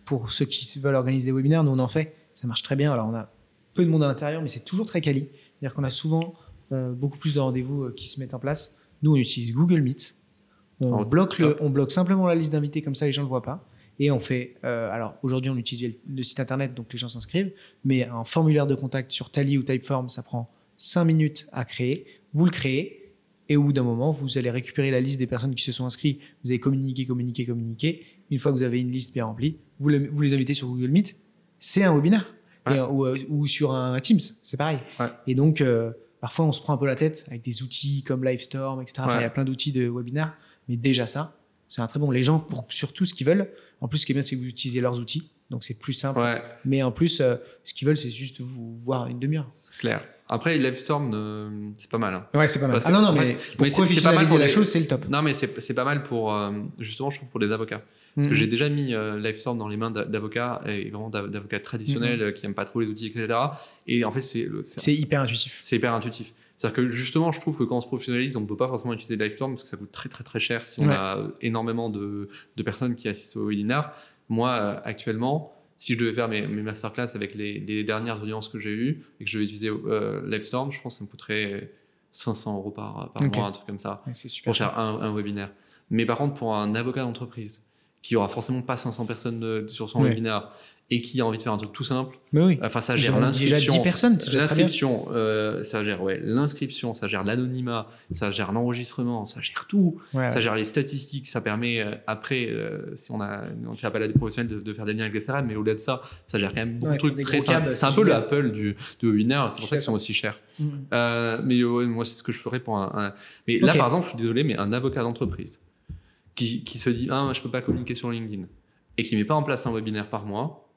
pour ceux qui veulent organiser des webinaires, nous on en fait. Ça marche très bien. Alors on a peu de monde à l'intérieur, mais c'est toujours très quali. C'est-à-dire qu'on a souvent euh, beaucoup plus de rendez-vous euh, qui se mettent en place. Nous, on utilise Google Meet. On, Oh, bloque, le, top. on bloque simplement la liste d'invités, comme ça les gens ne le voient pas. Et on fait, euh, alors aujourd'hui on utilise le, le site internet, donc les gens s'inscrivent, mais un formulaire de contact sur Tally ou Typeform, ça prend 5 minutes à créer. Vous le créez, Et au bout d'un moment, vous allez récupérer la liste des personnes qui se sont inscrites. Vous allez communiquer, communiquer, communiquer. Une fois que vous avez une liste bien remplie, vous, le- vous les invitez sur Google Meet. C'est un webinaire. Ouais. Et, euh, ou, euh, ou sur un Teams, c'est pareil. Ouais. Et donc, euh, parfois, on se prend un peu la tête avec des outils comme Livestorm, etc. Enfin, il y a plein d'outils de webinaire. Mais déjà, ça, c'est un très bon. Les gens, pour surtout ce qu'ils veulent, en plus, ce qui est bien, c'est que vous utilisez leurs outils. Donc, c'est plus simple. Mais en plus, euh, ce qu'ils veulent, c'est juste vous voir une demi-heure. clair. Après, Livestorm, c'est pas mal. hein. Ouais, c'est pas Parce Ah non, non, mais pour Mais c'est- c'est pas mal professionnaliser pour la les- chose, c'est le top. Non, mais c'est c'est pas mal pour, euh, justement, je trouve, pour les avocats. Parce que Mhm. j'ai déjà mis euh, Livestorm dans les mains d'a- d'avocats, et vraiment d'av- d'avocats traditionnels euh, qui aiment pas trop les outils, etc. Et en fait, c'est c'est hyper intuitif. c'est hyper intuitif. C'est-à-dire que justement, je trouve que quand on se professionnalise, on ne peut pas forcément utiliser Livestorm parce que ça coûte très très très cher si on Ouais. a énormément de, de personnes qui assistent au webinar. Moi, euh, actuellement, si je devais faire mes, mes masterclass avec les, les dernières audiences que j'ai eues et que je devais utiliser euh, Livestorm, je pense que ça me coûterait 500 euros par, par Ok. mois, un truc comme ça, Ouais, super. pour faire un, un webinaire. Mais par contre, pour un avocat d'entreprise qui aura forcément pas 500 personnes de- sur son Ouais. webinaire et qui a envie de faire un truc tout simple, Mais oui. enfin ça gère l'inscription. 10 personnes. c'est déjà très bien. L'inscription, euh, ça gère ouais, l'inscription, ça gère l'anonymat, ça gère l'enregistrement, ça gère tout, Ouais, ça ouais. gère les statistiques, ça permet euh, après, euh, si on a, on fait appel à des professionnels, de, de faire des liens avec les CRM, mais au-delà de ça, ça gère quand même beaucoup Ouais, de trucs très simples. C'est un peu le génial. Apple du, du webinaire, c'est pour ça qu'ils sont aussi chers. Euh, mais moi, c'est ce que je ferais pour un. un- Mais là, par exemple, je suis désolé, mais un avocat d'entreprise qui, qui se dit ah, je peux pas communiquer sur LinkedIn et qui met pas en place un webinaire par mois,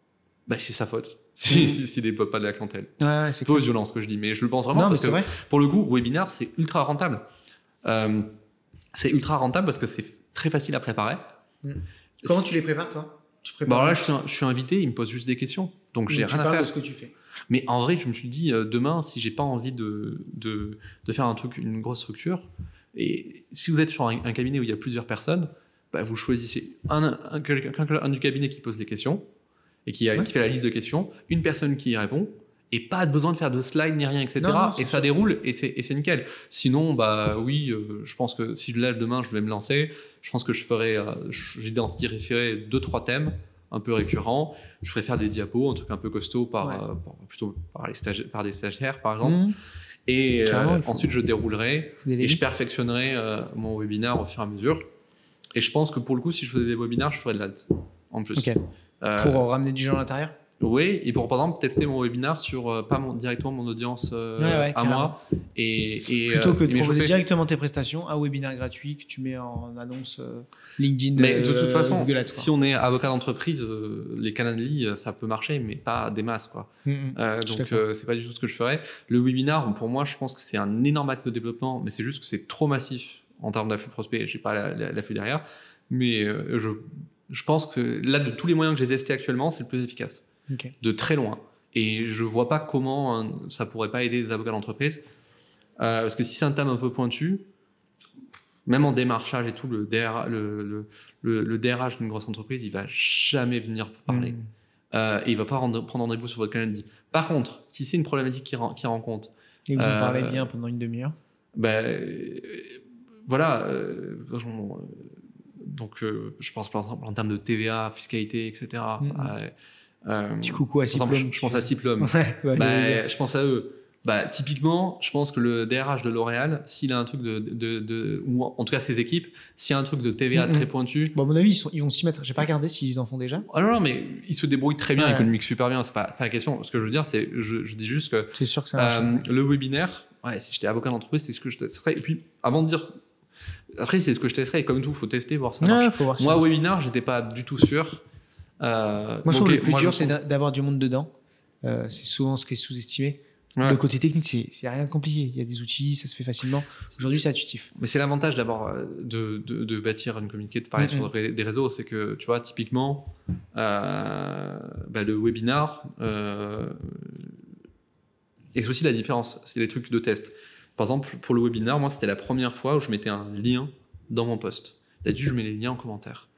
bah, c'est sa faute. Si, Mhm. si, s'il développe pas de la clientèle. Ouais, ouais, c'est peu violent ce que je dis, mais je le pense vraiment Non, parce que vrai. pour le coup, webinar, c'est ultra rentable. Euh, c'est ultra rentable parce que c'est très facile à préparer. Comment tu les prépares, toi? Tu Bah prépares là, je suis, je suis invité, il me pose juste des questions. Donc j'ai tu rien à faire. de ce que tu fais. Mais en vrai, je me suis dit, euh, demain, si j'ai pas envie de, de, de faire un truc, une grosse structure, et si vous êtes sur un, un cabinet où il y a plusieurs personnes, bah, vous choisissez un, un, quelqu'un un du cabinet qui pose les questions et qui, a- Ouais. qui fait la liste de questions, une personne qui y répond, et pas besoin de faire de slides ni rien, etc. Non, non, c'est et ça sûr. déroule et c'est nickel. Sinon, bah oui, euh, je pense que si là demain je vais me lancer, je pense que je ferai, euh, j'identifierai deux trois thèmes un peu récurrents. Je ferai faire des diapos, un truc un peu costaud par, Ouais. euh, par- plutôt par les stagiaires, par des stagiaires par exemple. Mhm. Et euh, ensuite je déroulerai et je perfectionnerai euh, mon webinaire au fur et à mesure. Et je pense que pour le coup, si je faisais des webinaires, je ferais de l'ads en plus. Euh, Pour ramener du gens à l'intérieur? Oui, et pour par exemple tester mon webinaire sur euh, pas mon- directement mon audience euh, Ouais, ouais, à carrément. moi et, et Plutôt euh, que de proposer directement tes prestations, un webinaire gratuit que tu mets en annonce euh, LinkedIn, Mais de toute façon, Google Ads. si on est avocat d'entreprise, les euh, ça peut marcher, mais pas des masses quoi. Je suis donc c'est pas du tout ce que je ferais. Le webinar, pour moi, je pense que c'est un énorme axe de développement, mais c'est juste que c'est trop massif en termes d'afflux prospect. J'ai pas la- la- l'afflux derrière, mais je, je pense que là, de tous les moyens que j'ai testés actuellement, c'est le plus efficace, De très loin. Et je vois pas comment hein, ça pourrait pas aider les avocats d'entreprise, Euh, parce que si c'est un thème un peu pointu, même en démarchage et tout, le, DR, le, le, DRH d'une grosse entreprise, il va jamais venir vous parler Mhm. euh, et il va pas rendre- prendre rendez-vous sur votre calendrier. Par contre, si c'est une problématique qu'il qu'il rencontre, Et vous en Euh, parlez bien pendant une demi-heure. ben voilà. donc, je pense par exemple en termes de TVA, fiscalité, etc. coucou à par exemple, je, je pense à Ciplum. Ouais, ouais, Bah, je pense à eux. Bah, typiquement, je pense que le DRH de L'Oréal, s'il a un truc de, de, de- ou en tout cas ses équipes, s'il y a un truc de TVA très pointu, Bon, à mon avis, ils, sont- ils vont s'y mettre. J'ai pas regardé s'ils en font déjà. ah non, non, mais il se débrouille très bien, Ouais. il communique super bien, c'est pas, la question. Ce que je veux dire, c'est, je, je dis juste que C'est sûr que ça euh, le webinaire, ouais, si j'étais avocat d'entreprise, c'est ce que je testerais. Et puis, avant de dire, après, c'est ce que je testerais, et comme tout, faut tester, voir ça marche. ouais, faut voir. Moi, ça webinaire, j'étais pas du tout sûr. Euh, Moi, je trouve ok, le plus moi, dur, c'est d'avoir du monde dedans. Euh, c'est souvent ce qui est sous-estimé. Ouais. Le côté technique, c'est c'est rien de compliqué. Il y a des outils, ça se fait facilement. Aujourd'hui, c'est intuitif. Mais c'est l'avantage d'abord euh, de, de, de bâtir une communauté, de parler Mhm. sur des des réseaux, c'est que tu vois, typiquement, euh, bah, le webinar, et c'est aussi la différence, c'est les trucs de test. Par exemple, pour le webinar, moi, c'était la première fois où je mettais un lien dans mon post. D'habitude, je mets les liens en commentaire.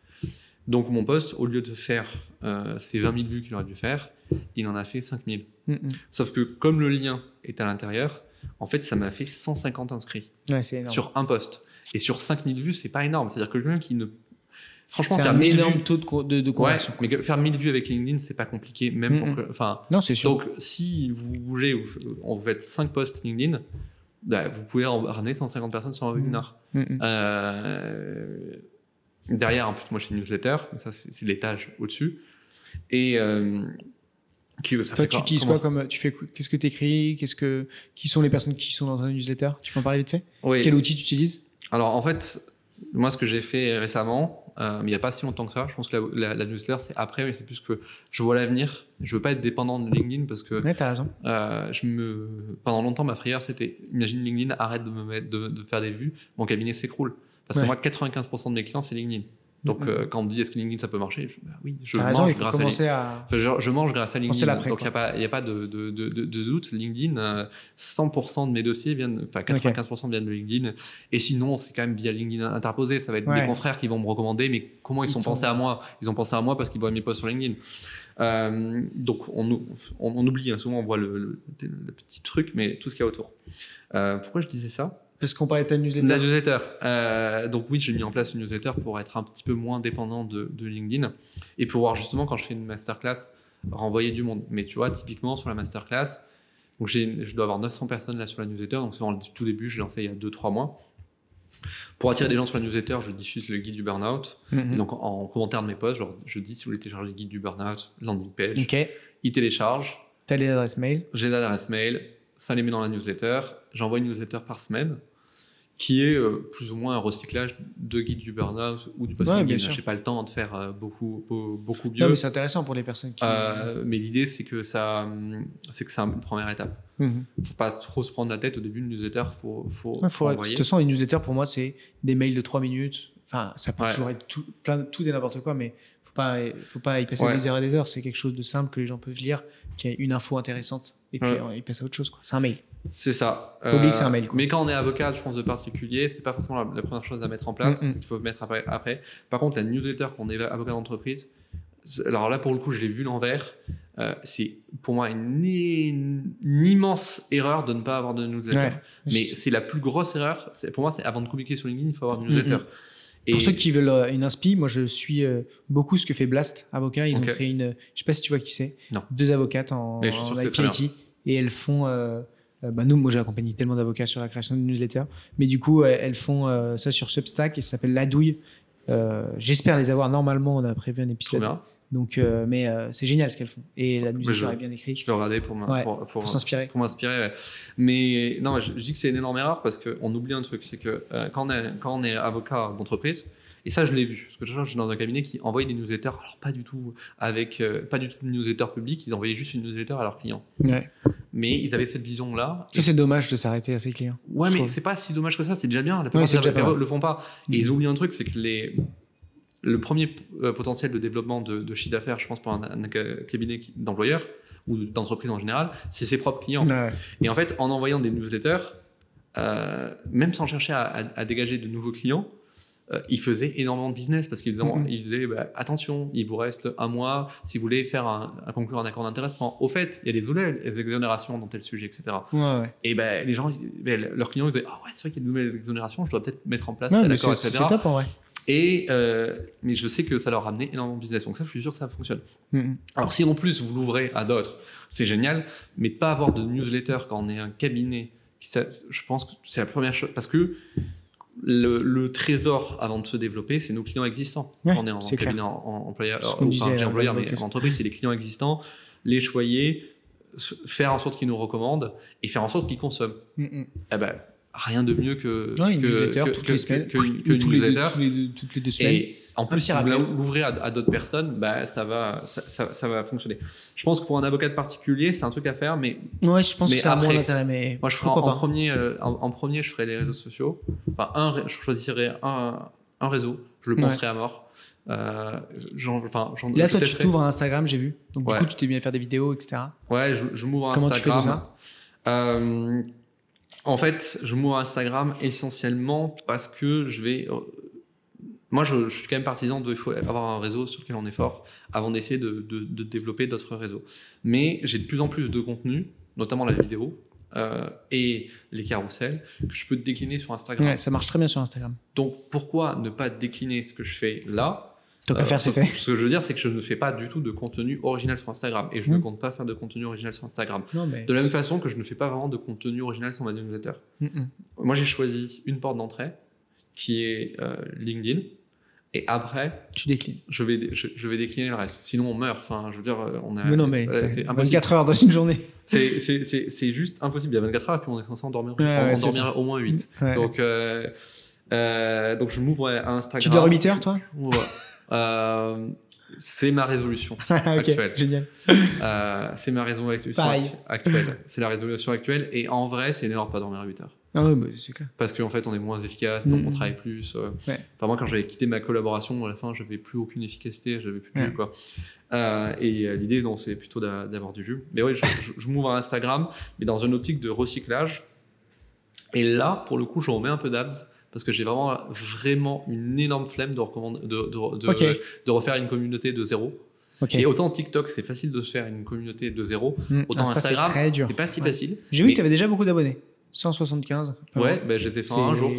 Donc, mon post, au lieu de faire euh, ces 20 000 vues qu'il aurait dû faire, il en a fait 5 000. Mhm. Sauf que comme le lien est à l'intérieur, en fait, ça m'a fait 150 inscrits Ouais, sur un post. Et sur 5000 vues, c'est pas énorme. C'est-à-dire que quelqu'un qui ne. Franchement, faire un 1000 énorme vues. taux de, de, Ouais, conversion. mais faire 1000 vues avec LinkedIn, c'est pas compliqué, même pour que. Enfin. Non, c'est sûr. Donc, si vous bougez, vous, on vous faites 5 posts LinkedIn, bah, vous pouvez en ramener 150 personnes sur un webinaire. Mm, mm. Euh, derrière, en plus, moi, j'ai une newsletter. Ça, c'est l'étage au-dessus. Et euh, qui, ça Toi, fait tu utilises quoi comme tu fais Qu'est-ce que tu écris Qu'est-ce que qui sont les personnes qui sont dans un newsletter? Tu peux en parler vite fait? Oui. Quel outil tu utilises? Alors, en fait, moi, ce que j'ai fait récemment, euh, mais il n'y a pas si longtemps que ça, je pense que la, la, la newsletter, c'est après, mais c'est plus que je vois l'avenir. Je veux pas être dépendant de LinkedIn parce que Ouais, t'as raison. Euh, je me... Pendant longtemps, ma frayeur, c'était imagine LinkedIn arrête de me mettre, de, de faire des vues, mon cabinet s'écroule. Parce Ouais. que moi, 95% de mes clients, c'est LinkedIn. Donc, Mhm. euh, quand on me dit est-ce que LinkedIn ça peut marcher, je, bah oui, je raison, mange grâce à LinkedIn. à. Enfin, je, je mange grâce à Penser LinkedIn. l'après, Donc, il n'y a pas, il y a pas de, de, de, de, de doute. LinkedIn, euh, 100% de mes dossiers viennent, enfin 95% viennent de LinkedIn. Et sinon, c'est quand même via LinkedIn interposé. Ça va être Ouais. des confrères qui vont me recommander, mais comment ils Ils sont sont- pensés à moi? Ils ont pensé à moi parce qu'ils voient mes posts sur LinkedIn. Euh, donc, on, on, on oublie, hein, souvent on voit le, le- le petit truc, mais tout ce qu'il y a autour. Euh, pourquoi je disais ça? Parce qu'on parlait de ta newsletter. la newsletter. Euh, donc oui, j'ai mis en place une newsletter pour être un petit peu moins dépendant de, de LinkedIn et pouvoir justement quand je fais une masterclass renvoyer du monde. Mais tu vois, typiquement sur la masterclass, donc je dois avoir 900 personnes là sur la newsletter, donc c'est vraiment le tout début, je l'ai lancé il y a 2-3 mois. Pour attirer des gens sur la newsletter, je diffuse le guide du burnout. Mhm. Et donc en, en commentaire de mes posts, je, leur- je dis si vous voulez télécharger le guide du burnout, landing page, Ok. ils téléchargent, T'as les adresses mail. j'ai l'adresse mail, ça les met dans la newsletter. J'envoie une newsletter par semaine qui est euh, plus ou moins un recyclage de guide du burnout ou du post Ouais. J'ai pas le temps de faire euh, beaucoup, beau- beaucoup mieux. Non, mais c'est intéressant pour les personnes qui. Euh, mais l'idée, c'est que ça, c'est que c'est une première étape. Mhm. Faut pas trop se prendre la tête au début. Une newsletter, faut, faut, Ouais, faut faut- de toute façon, une newsletter pour moi, c'est des mails de 3 minutes. Enfin, ça peut Ouais. toujours être tout, plein, tout et n'importe quoi, mais faut pas, faut pas y passer des heures et des heures. C'est quelque chose de simple que les gens peuvent lire, qui a une info intéressante, et puis ils passent à autre chose. C'est un mail. C'est ça. Que c'est un mail, quoi. Mais quand on est avocat, je pense de particulier, c'est pas forcément la, la première chose à mettre en place. Mm, mm. C'est qu'il faut mettre après, après. Par contre, la newsletter quand on est avocat d'entreprise, alors là pour le coup, je l'ai vu l'envers. Euh, c'est pour moi une, une immense erreur de ne pas avoir de newsletter. Ouais. Mais c'est la plus grosse erreur. Pour moi, c'est avant de communiquer sur LinkedIn, il faut avoir une newsletter. Mm, Pour ceux qui veulent euh, une inspi, moi je suis euh, beaucoup ce que fait Blast Avocat. Ils Ok. ont créé une, je sais pas si tu vois qui c'est, deux avocates en, en et elles font, euh, euh, bah nous, moi j'ai accompagné tellement d'avocats sur la création de newsletter, mais du coup euh, elles font euh, ça sur Substack et ça s'appelle La Douille. Euh, J'espère les avoir normalement. On a prévu un Trop épisode. bien. Donc, euh, mais euh, c'est génial ce qu'elles font et la newsletter je- est bien écrite Je vais regarder pour, ma- Ouais, pour, pour- pour m'inspirer. ouais. Mais non, je, je dis que c'est une énorme erreur parce qu'on oublie un truc, c'est que euh, quand, on est, quand on est avocat d'entreprise, et ça je l'ai vu, parce que je suis dans un cabinet qui envoyait des newsletters, alors pas du tout avec, euh, pas du tout de newsletter public, ils envoyaient juste une newsletter à leurs clients. Ouais. Mais ils avaient cette vision-là. Ça c'est dommage de s'arrêter à ses clients. Ouais, mais c'est pas si dommage que ça, c'est déjà bien. La plupart des déjà le font pas. Et ils oublient un truc, c'est que les, le premier euh, potentiel de développement de, de chiffre d'affaires, je pense, pour un, un cabinet d'employeurs ou d'entreprise en général, c'est ses propres clients. Ouais. Et en fait, en envoyant des newsletters, euh, même sans chercher à, à- à dégager de nouveaux clients, euh, ils faisaient énormément de business parce qu'ils Mhm. ils disaient bah, attention, il vous reste un mois si vous voulez faire un, un conclure un accord d'intéressement. Au fait, il y a des, nouvelles exonérations dans tel sujet, etc. Ouais, ouais. Et ben les gens, ben, leurs clients ils disaient ah ouais c'est vrai qu'il y a de nouvelles exonérations, je dois peut-être mettre en place Non, tel accord, etc. c'est top en vrai. Et euh, mais je sais que ça leur a amené énormément de business, donc ça je suis sûr que ça fonctionne. Mhm. Alors si en plus vous l'ouvrez à d'autres, c'est génial, mais de pas avoir de newsletter quand on est un cabinet, qui, ça- je pense que c'est la première chose, parce que le, le trésor avant de se développer, c'est nos clients existants. Ouais, on est en cabinet clair. en, en employeur, Ce ou, disait employeur, mais en entreprise, c'est les clients existants, les choyer, faire en sorte qu'ils nous recommandent et faire en sorte qu'ils consomment. Mhm. Eh ben, rien de mieux que, Ouais, que, que- toutes les semaines, toutes les deux semaines. Et en plus, si vous l'ouvrez à, à d'autres personnes, bah, ça, va, ça, ça- ça va fonctionner. Je pense que pour un avocat de particulier, c'est un truc à faire, mais Ouais, je pense Mais que ça a moins d'intérêt, mais moi, je ferai en, premier, euh, en, en premier, je ferai les réseaux sociaux. Enfin, un, je choisirai un, un réseau, je le Ouais. penserai à mort. Euh, enfin, Là, toi, tu t'ouvres à Instagram, j'ai vu. Donc, Ouais. du coup, tu t'es mis à faire des vidéos, etc. Ouais, je, je m'ouvre à Comment tu fais Instagram. tout ça Euh, en fait, je m'ouvre à Instagram essentiellement parce que je vais. Euh, moi, je, je suis quand même partisan de faut avoir un réseau sur lequel on est fort avant d'essayer de, de- de développer d'autres réseaux. Mais j'ai de plus en plus de contenu, notamment la vidéo euh, et les carousels, que je peux décliner sur Instagram. Ouais, ça marche très bien sur Instagram. Donc, pourquoi ne pas décliner ce que je fais là? Tant qu'à faire, c'est ce- fait. Ce que je veux dire, c'est que je ne fais pas du tout de contenu original sur Instagram et je ne Mm. compte pas faire de contenu original sur Instagram. Non, mais. De la même façon que je ne fais pas vraiment de contenu original sur ma newsletter. Mm, mm. Moi, j'ai choisi une porte d'entrée qui est euh, LinkedIn. Et après, Tu déclines. je vais, je, je vais décliner le reste. Sinon, on meurt. Enfin, je veux dire, euh, on a. mais non, mais. euh, c'est impossible. 24 heures dans une journée. C'est- C'est c'est- c'est juste impossible. Il y a 24 heures et puis on est censé en dormir, Ouais, en ouais, dormir au moins 8. Ouais. Donc, euh, euh, donc, je m'ouvre à Instagram. tu dors 8 heures, toi? Ouais. C'est ma résolution. Ah, Ok, Actuel. génial. C'est ma résolution Pareil. actuelle. C'est la résolution actuelle. Et en vrai, c'est une erreur de pas dormir 8 heures. Ah ouais, bah, c'est clair. Parce qu'en fait, on est moins efficace, donc on travaille plus. euh. Ouais. Enfin, moi, quand j'avais quitté ma collaboration, à la fin, j'avais plus aucune efficacité, j'avais plus de jus, quoi. Euh, et euh, l'idée, c'est plutôt d'a- d'avoir du jus. Mais oui, je, je- je m'ouvre à Instagram, mais dans une optique de recyclage. Et là, pour le coup, je remets un peu d'abs. Parce que j'ai vraiment, vraiment une énorme flemme de, recommande- de, de, de- Ok. de refaire une communauté de zéro. Et autant TikTok, c'est facile de se faire une communauté de zéro, Mm. autant Insta, Instagram, c'est pas si Ouais. facile. J'ai vu Mais- que tu avais déjà beaucoup d'abonnés. 175. pas Ouais, mal. ben j'étais C'est- fait un jour.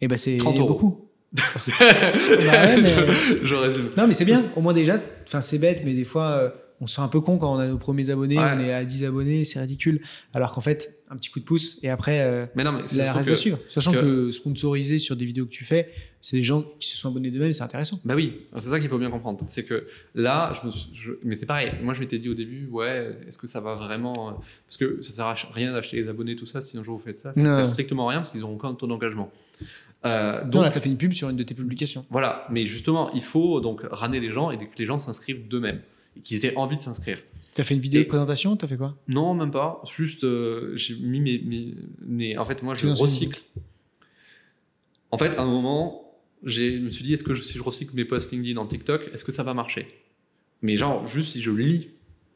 Et bah, c'est 30 euros. beaucoup. ouais, mais- je. Non, mais c'est bien. Au moins, déjà, enfin, c'est bête, mais des fois, euh, on se sent un peu con quand on a nos premiers abonnés. Ouais. On est à 10 abonnés, c'est ridicule. Alors qu'en fait, un petit coup de pouce et après, euh, Mais non, mais la reste suivre. Sachant que... que- sponsoriser sur des vidéos que tu fais, c'est des gens qui se sont abonnés d'eux-mêmes, c'est intéressant. Bah oui, c'est ça qu'il faut bien comprendre. C'est que là, je me suis- je- mais c'est pareil. Moi, je m'étais dit au début, ouais, est-ce que ça va vraiment. euh, Parce que ça sert à rien d'acheter les abonnés, tout ça, si un jour vous faites ça. Ça Non. sert strictement à rien parce qu'ils n'auront aucun taux d'engagement. Euh, Non, donc, là, t'as fait une pub sur une de tes publications. voilà. Mais justement, il faut donc ramener les gens et que les gens s'inscrivent d'eux-mêmes. Et qu'ils aient envie de s'inscrire. T'as fait une vidéo Et- de présentation T'as fait quoi? Non, même pas. Juste, euh, j'ai mis mes, mes- mes- En fait, moi, je recycle. En fait, à un moment, je me suis dit, est-ce que je- si je recycle mes posts LinkedIn en TikTok, est-ce que ça va marcher? Mais genre, juste si je lis,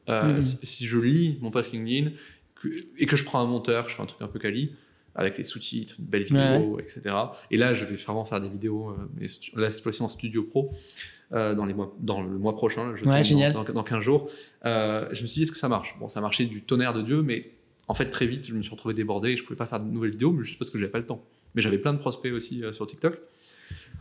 euh, Mhm. si, si je lis mon post LinkedIn que- et que je prends un monteur, je fais un truc un peu quali, avec les sous-titres, une belle vidéo, etc. Et là, je vais vraiment faire des vidéos, euh, mais là, cette fois-ci en studio pro, euh, dans, les mois, dans le mois prochain, je Ouais, génial. Dans, dans, dans 15 jours. Euh, je me suis dit, est-ce que ça marche? Bon, ça marchait du tonnerre de Dieu, mais en fait, très vite, je me suis retrouvé débordé et je pouvais pas faire de nouvelles vidéos, mais juste parce que j'avais pas le temps. Mais j'avais plein de prospects aussi sur TikTok.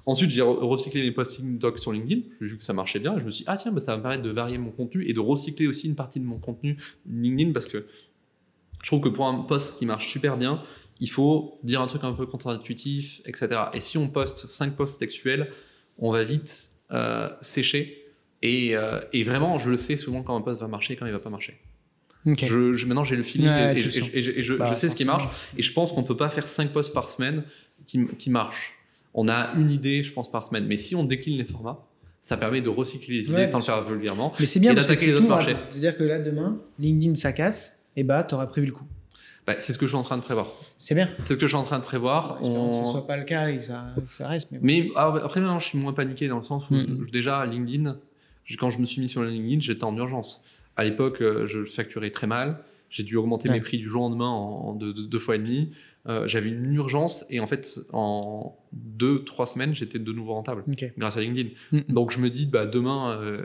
Ensuite, j'ai re- recyclé mes posts TikTok sur LinkedIn. J'ai vu que ça marchait bien. Et je me suis dit, ah tiens, bah, ça va me permettre de varier mon contenu et de recycler aussi une partie de mon contenu LinkedIn parce que je trouve que pour un post qui marche super bien, il faut dire un truc un peu contre-intuitif, etc. Et si on poste 5 posts textuels, on va vite euh, sécher. Et, euh, et vraiment, je le sais souvent quand un post va marcher et quand il va pas marcher. Ok. Je, je- maintenant, j'ai le feeling Ouais, et, je- le sens. et je, et je- Bah, sais ce qui marche. Et je pense qu'on peut pas faire 5 posts par semaine qui, qui marchent. On a une idée, je pense, par semaine. Mais si on décline les formats, ça permet de recycler les idées Ouais, sans le faire vulgairement. Mais c'est bien Et d'attaquer les autres marchés. C'est-à-dire que là, demain, LinkedIn ça casse, et bah, t'auras prévu le coup. Bah, c'est ce que je suis en train de prévoir. C'est bien. C'est ce que je suis en train de prévoir. Espérons que ce On- soit pas le cas et que ça, que ça reste. Mais, bon. Mais ah, après, maintenant, je suis moins paniqué dans le sens où Mhm. déjà, LinkedIn, quand je me suis mis sur LinkedIn, j'étais en urgence. À l'époque, euh, je facturais très mal. J'ai dû augmenter Ouais. mes prix du jour au lendemain en, deux, fois et demi. Euh, J'avais une urgence et en fait, en deux, trois semaines, j'étais de nouveau rentable grâce à LinkedIn. Mhm. Donc je me dis, bah, demain, euh,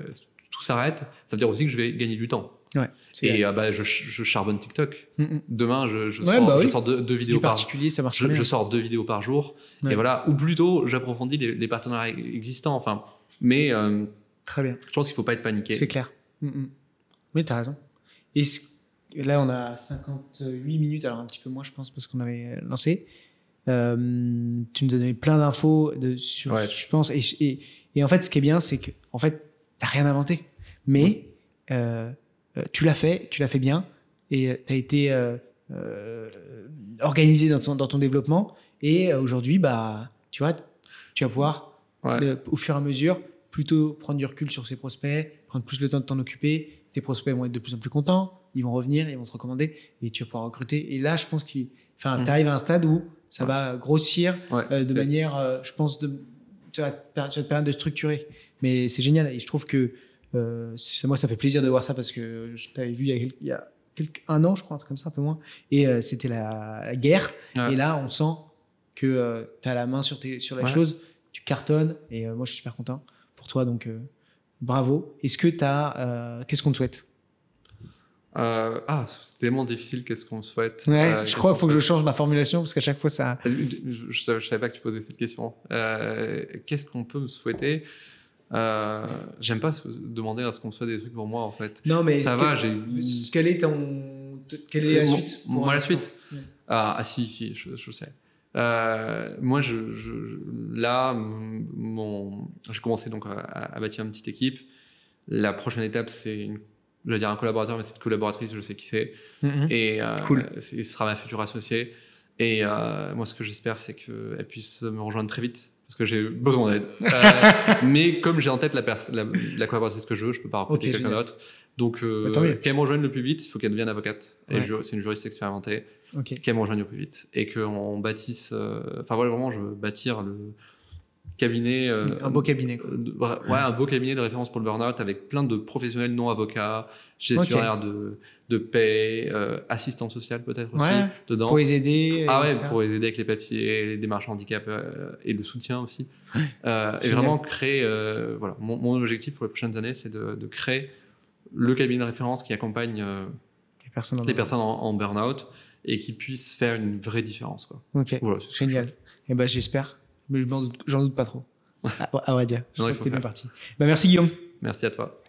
tout s'arrête. Ça veut dire aussi que je vais gagner du temps. Ouais. Et euh, bah, je, je charbonne TikTok. Mm, mm. Demain, je, je Ouais, sors, bah je sors deux, vidéos par particulier, ça marche je, très bien. je sors deux vidéos par jour. Ouais. Et voilà. Ou plutôt, j'approfondis les, les partenariats existants. Enfin, mais euh, Très bien. je pense qu'il faut pas être paniqué. C'est clair. Mm, mm. Mais t'as raison. Et là, on a 58 minutes, alors un petit peu moins, je pense, parce qu'on avait lancé. Euh, tu nous as donné plein d'infos sur, je pense. Et, et, et en fait, ce qui est bien, c'est que, en fait, t'as rien inventé. Mais euh, euh, tu l'as fait, tu l'as fait bien. Et tu as été euh, euh, organisé dans ton, dans ton développement. Et euh, aujourd'hui, bah, tu vois, tu vas pouvoir Ouais. de- au fur et à mesure, plutôt prendre du recul sur ses prospects, prendre plus le temps de t'en occuper. Tes prospects vont être de plus en plus contents, ils vont revenir, ils vont te recommander et tu vas pouvoir recruter. Et là, je pense qu'il, enfin, Mhm. tu arrives à un stade où ça Ouais. va grossir Ouais, euh, de manière, euh, je pense, de, ça va te permettre de structurer. Mais c'est génial et je trouve que euh, moi, ça fait plaisir de voir ça parce que je t'avais vu il y a, quel- il y a quelques- un an, je crois, un truc comme ça, un peu moins. Et euh, c'était la, guerre. Ouais. Et là, on sent que tu as la main sur, tes, sur la Ouais. chose, tu cartonnes, et euh, moi je suis super content pour toi, donc euh, bravo. Est-ce que tu as. Qu'est-ce qu'on te souhaite? Euh, ah, c'est tellement difficile. Qu'est-ce qu'on souhaite? Ouais, Euh, je crois qu'il faut que je change ma formulation parce qu'à chaque fois ça. Je, je, savais- pas que tu posais cette question. Euh, Qu'est-ce qu'on peut me souhaiter? Euh, J'aime pas se- demander à ce qu'on soit des trucs pour moi en fait. Non, mais Ça va, j'ai- Quelle est ton, quelle est la suite Moi, la suite Ouais. ah, ah, si, si, je, je sais. Euh, moi, je, je- là, mon, j'ai commencé donc à, à bâtir une petite équipe. La prochaine étape, c'est une, je vais dire un collaborateur, mais c'est une collaboratrice, je sais qui c'est. Mhm. Et euh, Cool. ce sera ma future associée. Et euh, moi, ce que j'espère, c'est qu'elle puisse me rejoindre très vite, parce que j'ai besoin d'aide. Euh, mais comme j'ai en tête la, la, la collaboratrice que je veux, je peux pas recruter Ok, quelqu'un d'autre. Donc, euh, Bah, qu'elle me rejoigne le plus vite, il faut qu'elle devienne avocate. Ouais. c'est une juriste expérimentée qu'elle me rejoigne au plus vite et qu'on bâtisse. euh, Enfin voilà, vraiment, je veux bâtir le cabinet. Un beau cabinet, quoi. ouais, un beau cabinet de référence pour le burn-out avec plein de professionnels non avocats, gestionnaires de, de paix, euh, assistants sociales peut-être aussi dedans. Pour les aider. Ah ouais, etc. pour les aider avec les papiers, les démarches handicap euh, et le soutien aussi. Euh, et vraiment créer, euh, voilà, mon, mon objectif pour les prochaines années, c'est de, de créer le cabinet de référence qui accompagne Les personnes en les personnes en, en burn-out et qui puisse faire une vraie différence. Quoi. Ok. Voilà, Génial. Et ben j'espère. Mais je j'en doute pas trop. À, à vrai dire. Je Non, crois il que faut t'es bien faire. parti. Bah, merci Guillaume. Merci à toi.